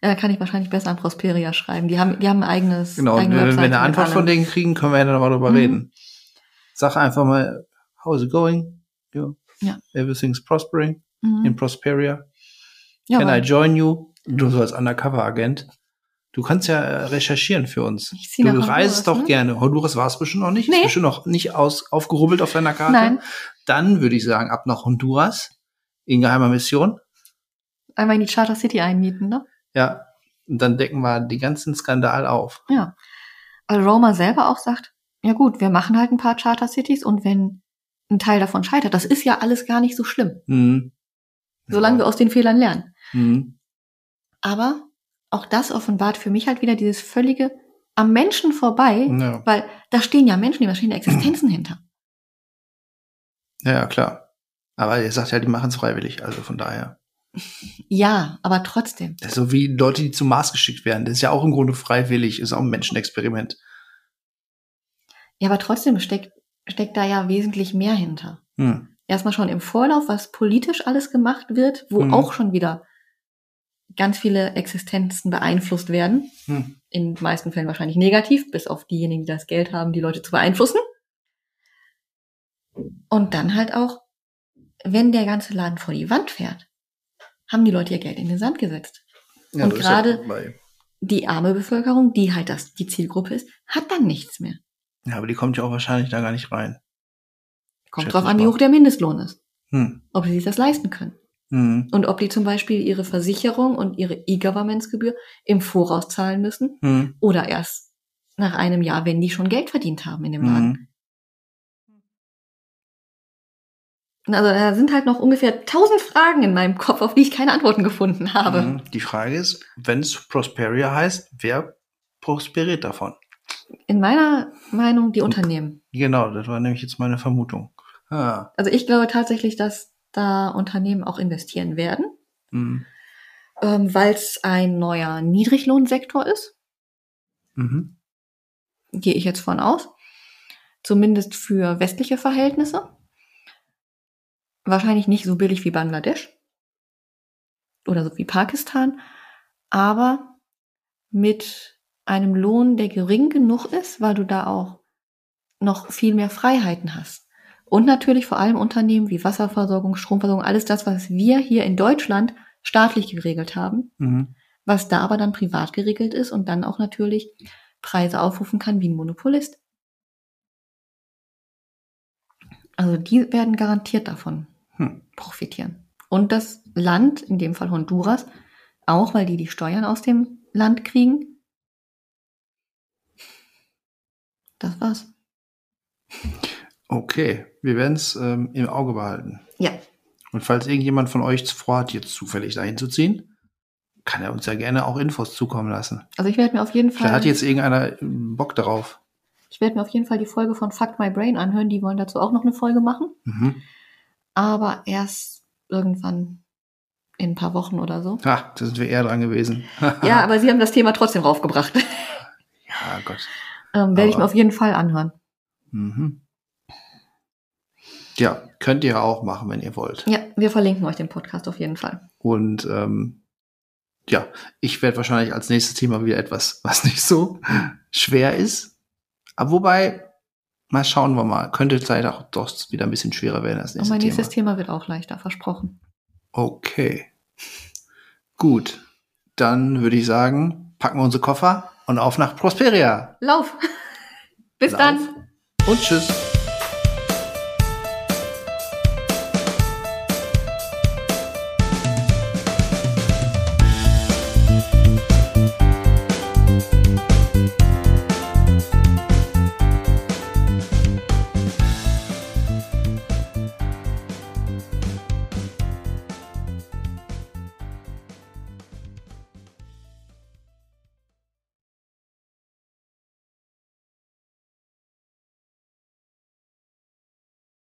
Ja, kann ich wahrscheinlich besser an Prosperia schreiben. Die haben, die haben ein eigenes. Genau, eigene wenn wir eine Antwort von denen kriegen, können wir ja dann nochmal drüber Mhm. reden. Sag einfach mal, how's it going? Yeah. Ja. Everything's prospering in Mhm. Prosperia. Ja, Can I join you? Du so als Undercover-Agent. Du kannst ja äh, recherchieren für uns. Ich Du reist Honduras, doch ne? gerne. Honduras war es bestimmt noch nicht. Nee. Ist bestimmt noch nicht aus, aufgerubbelt auf deiner Karte. Nein, Dann würde ich sagen, ab nach Honduras. In geheimer Mission. Einmal in die Charter City einmieten, ne? Ja. Und dann decken wir die ganzen Skandal auf. Ja. Weil Roma selber auch sagt, ja gut, wir machen halt ein paar Charter Cities und wenn ein Teil davon scheitert, das ist ja alles gar nicht so schlimm, Mhm. solange wir aus den Fehlern lernen. Mhm. Aber auch das offenbart für mich halt wieder dieses völlige am Menschen vorbei, Ja, weil da stehen ja Menschen, die stehen Existenzen hinter. ja, ja klar. Aber ihr sagt ja, die machen es freiwillig, also von daher. Ja, aber trotzdem. So wie Leute, die zum Mars geschickt werden. Das ist ja auch im Grunde freiwillig, ist auch ein Menschenexperiment. Ja, aber trotzdem steckt, steckt da ja wesentlich mehr hinter. Hm. Erstmal schon im Vorlauf, was politisch alles gemacht wird, wo Mhm. auch schon wieder ganz viele Existenzen beeinflusst werden. Hm. In den meisten Fällen wahrscheinlich negativ, bis auf diejenigen, die das Geld haben, die Leute zu beeinflussen. Und dann halt auch, wenn der ganze Laden vor die Wand fährt, haben die Leute ihr Geld in den Sand gesetzt. Ja, Und gerade- ja. Die arme Bevölkerung, die halt das die Zielgruppe ist, hat dann nichts mehr. Ja, aber die kommt ja auch wahrscheinlich da gar nicht rein. Kommt drauf an, wie hoch der Mindestlohn ist. Hm. Ob sie sich das leisten können. Hm. Und ob die zum Beispiel ihre Versicherung und ihre E-Governmentsgebühr im Voraus zahlen müssen Hm. oder erst nach einem Jahr, wenn die schon Geld verdient haben in dem Laden. Also da sind halt noch ungefähr tausend Fragen in meinem Kopf, auf die ich keine Antworten gefunden habe. Hm. Die Frage ist, wenn es Prosperia heißt, wer prosperiert davon? In meiner Meinung die Unternehmen. Genau, das war nämlich jetzt meine Vermutung. Ah. Also ich glaube tatsächlich, dass da Unternehmen auch investieren werden, Hm. ähm, weil es ein neuer Niedriglohnsektor ist. Mhm. Gehe ich jetzt von aus. Zumindest für westliche Verhältnisse. Wahrscheinlich nicht so billig wie Bangladesch oder so wie Pakistan, aber mit einem Lohn, der gering genug ist, weil du da auch noch viel mehr Freiheiten hast. Und natürlich vor allem Unternehmen wie Wasserversorgung, Stromversorgung, alles das, was wir hier in Deutschland staatlich geregelt haben, Mhm. was da aber dann privat geregelt ist und dann auch natürlich Preise aufrufen kann wie ein Monopolist. Also die werden garantiert davon. Profitieren. Und das Land, in dem Fall Honduras, auch weil die die Steuern aus dem Land kriegen. Das war's. Okay, wir werden es ähm, im Auge behalten. Ja, Und falls irgendjemand von euch vorhat, jetzt zufällig dahin zu ziehen, kann er uns ja gerne auch Infos zukommen lassen. also ich werde mir auf jeden Fall, hat jetzt irgendeiner ähm, Bock darauf. ich werde mir auf jeden Fall die Folge von Fuck My Brain anhören. Die wollen dazu auch noch eine Folge machen, Mhm. Aber erst irgendwann in ein paar Wochen oder so. Ha, da sind wir eher dran gewesen. [LAUGHS] Ja, aber sie haben das Thema trotzdem raufgebracht. [LAUGHS] ja, Gott. ähm, werde ich mir auf jeden Fall anhören. Mhm. Ja, könnt ihr auch machen, wenn ihr wollt. Ja, wir verlinken euch den Podcast auf jeden Fall. Und ähm, ja, ich werde wahrscheinlich als nächstes Thema wieder etwas, was nicht so schwer ist. Aber wobei, mal schauen wir mal. Könnte vielleicht auch doch wieder ein bisschen schwerer werden als Und nächstes mein Thema. nächstes Thema wird auch leichter, versprochen. Okay. Gut. Dann würde ich sagen, packen wir unsere Koffer und auf nach Prosperia. Lauf! [LAUGHS] Bis Lauf. dann! Und tschüss.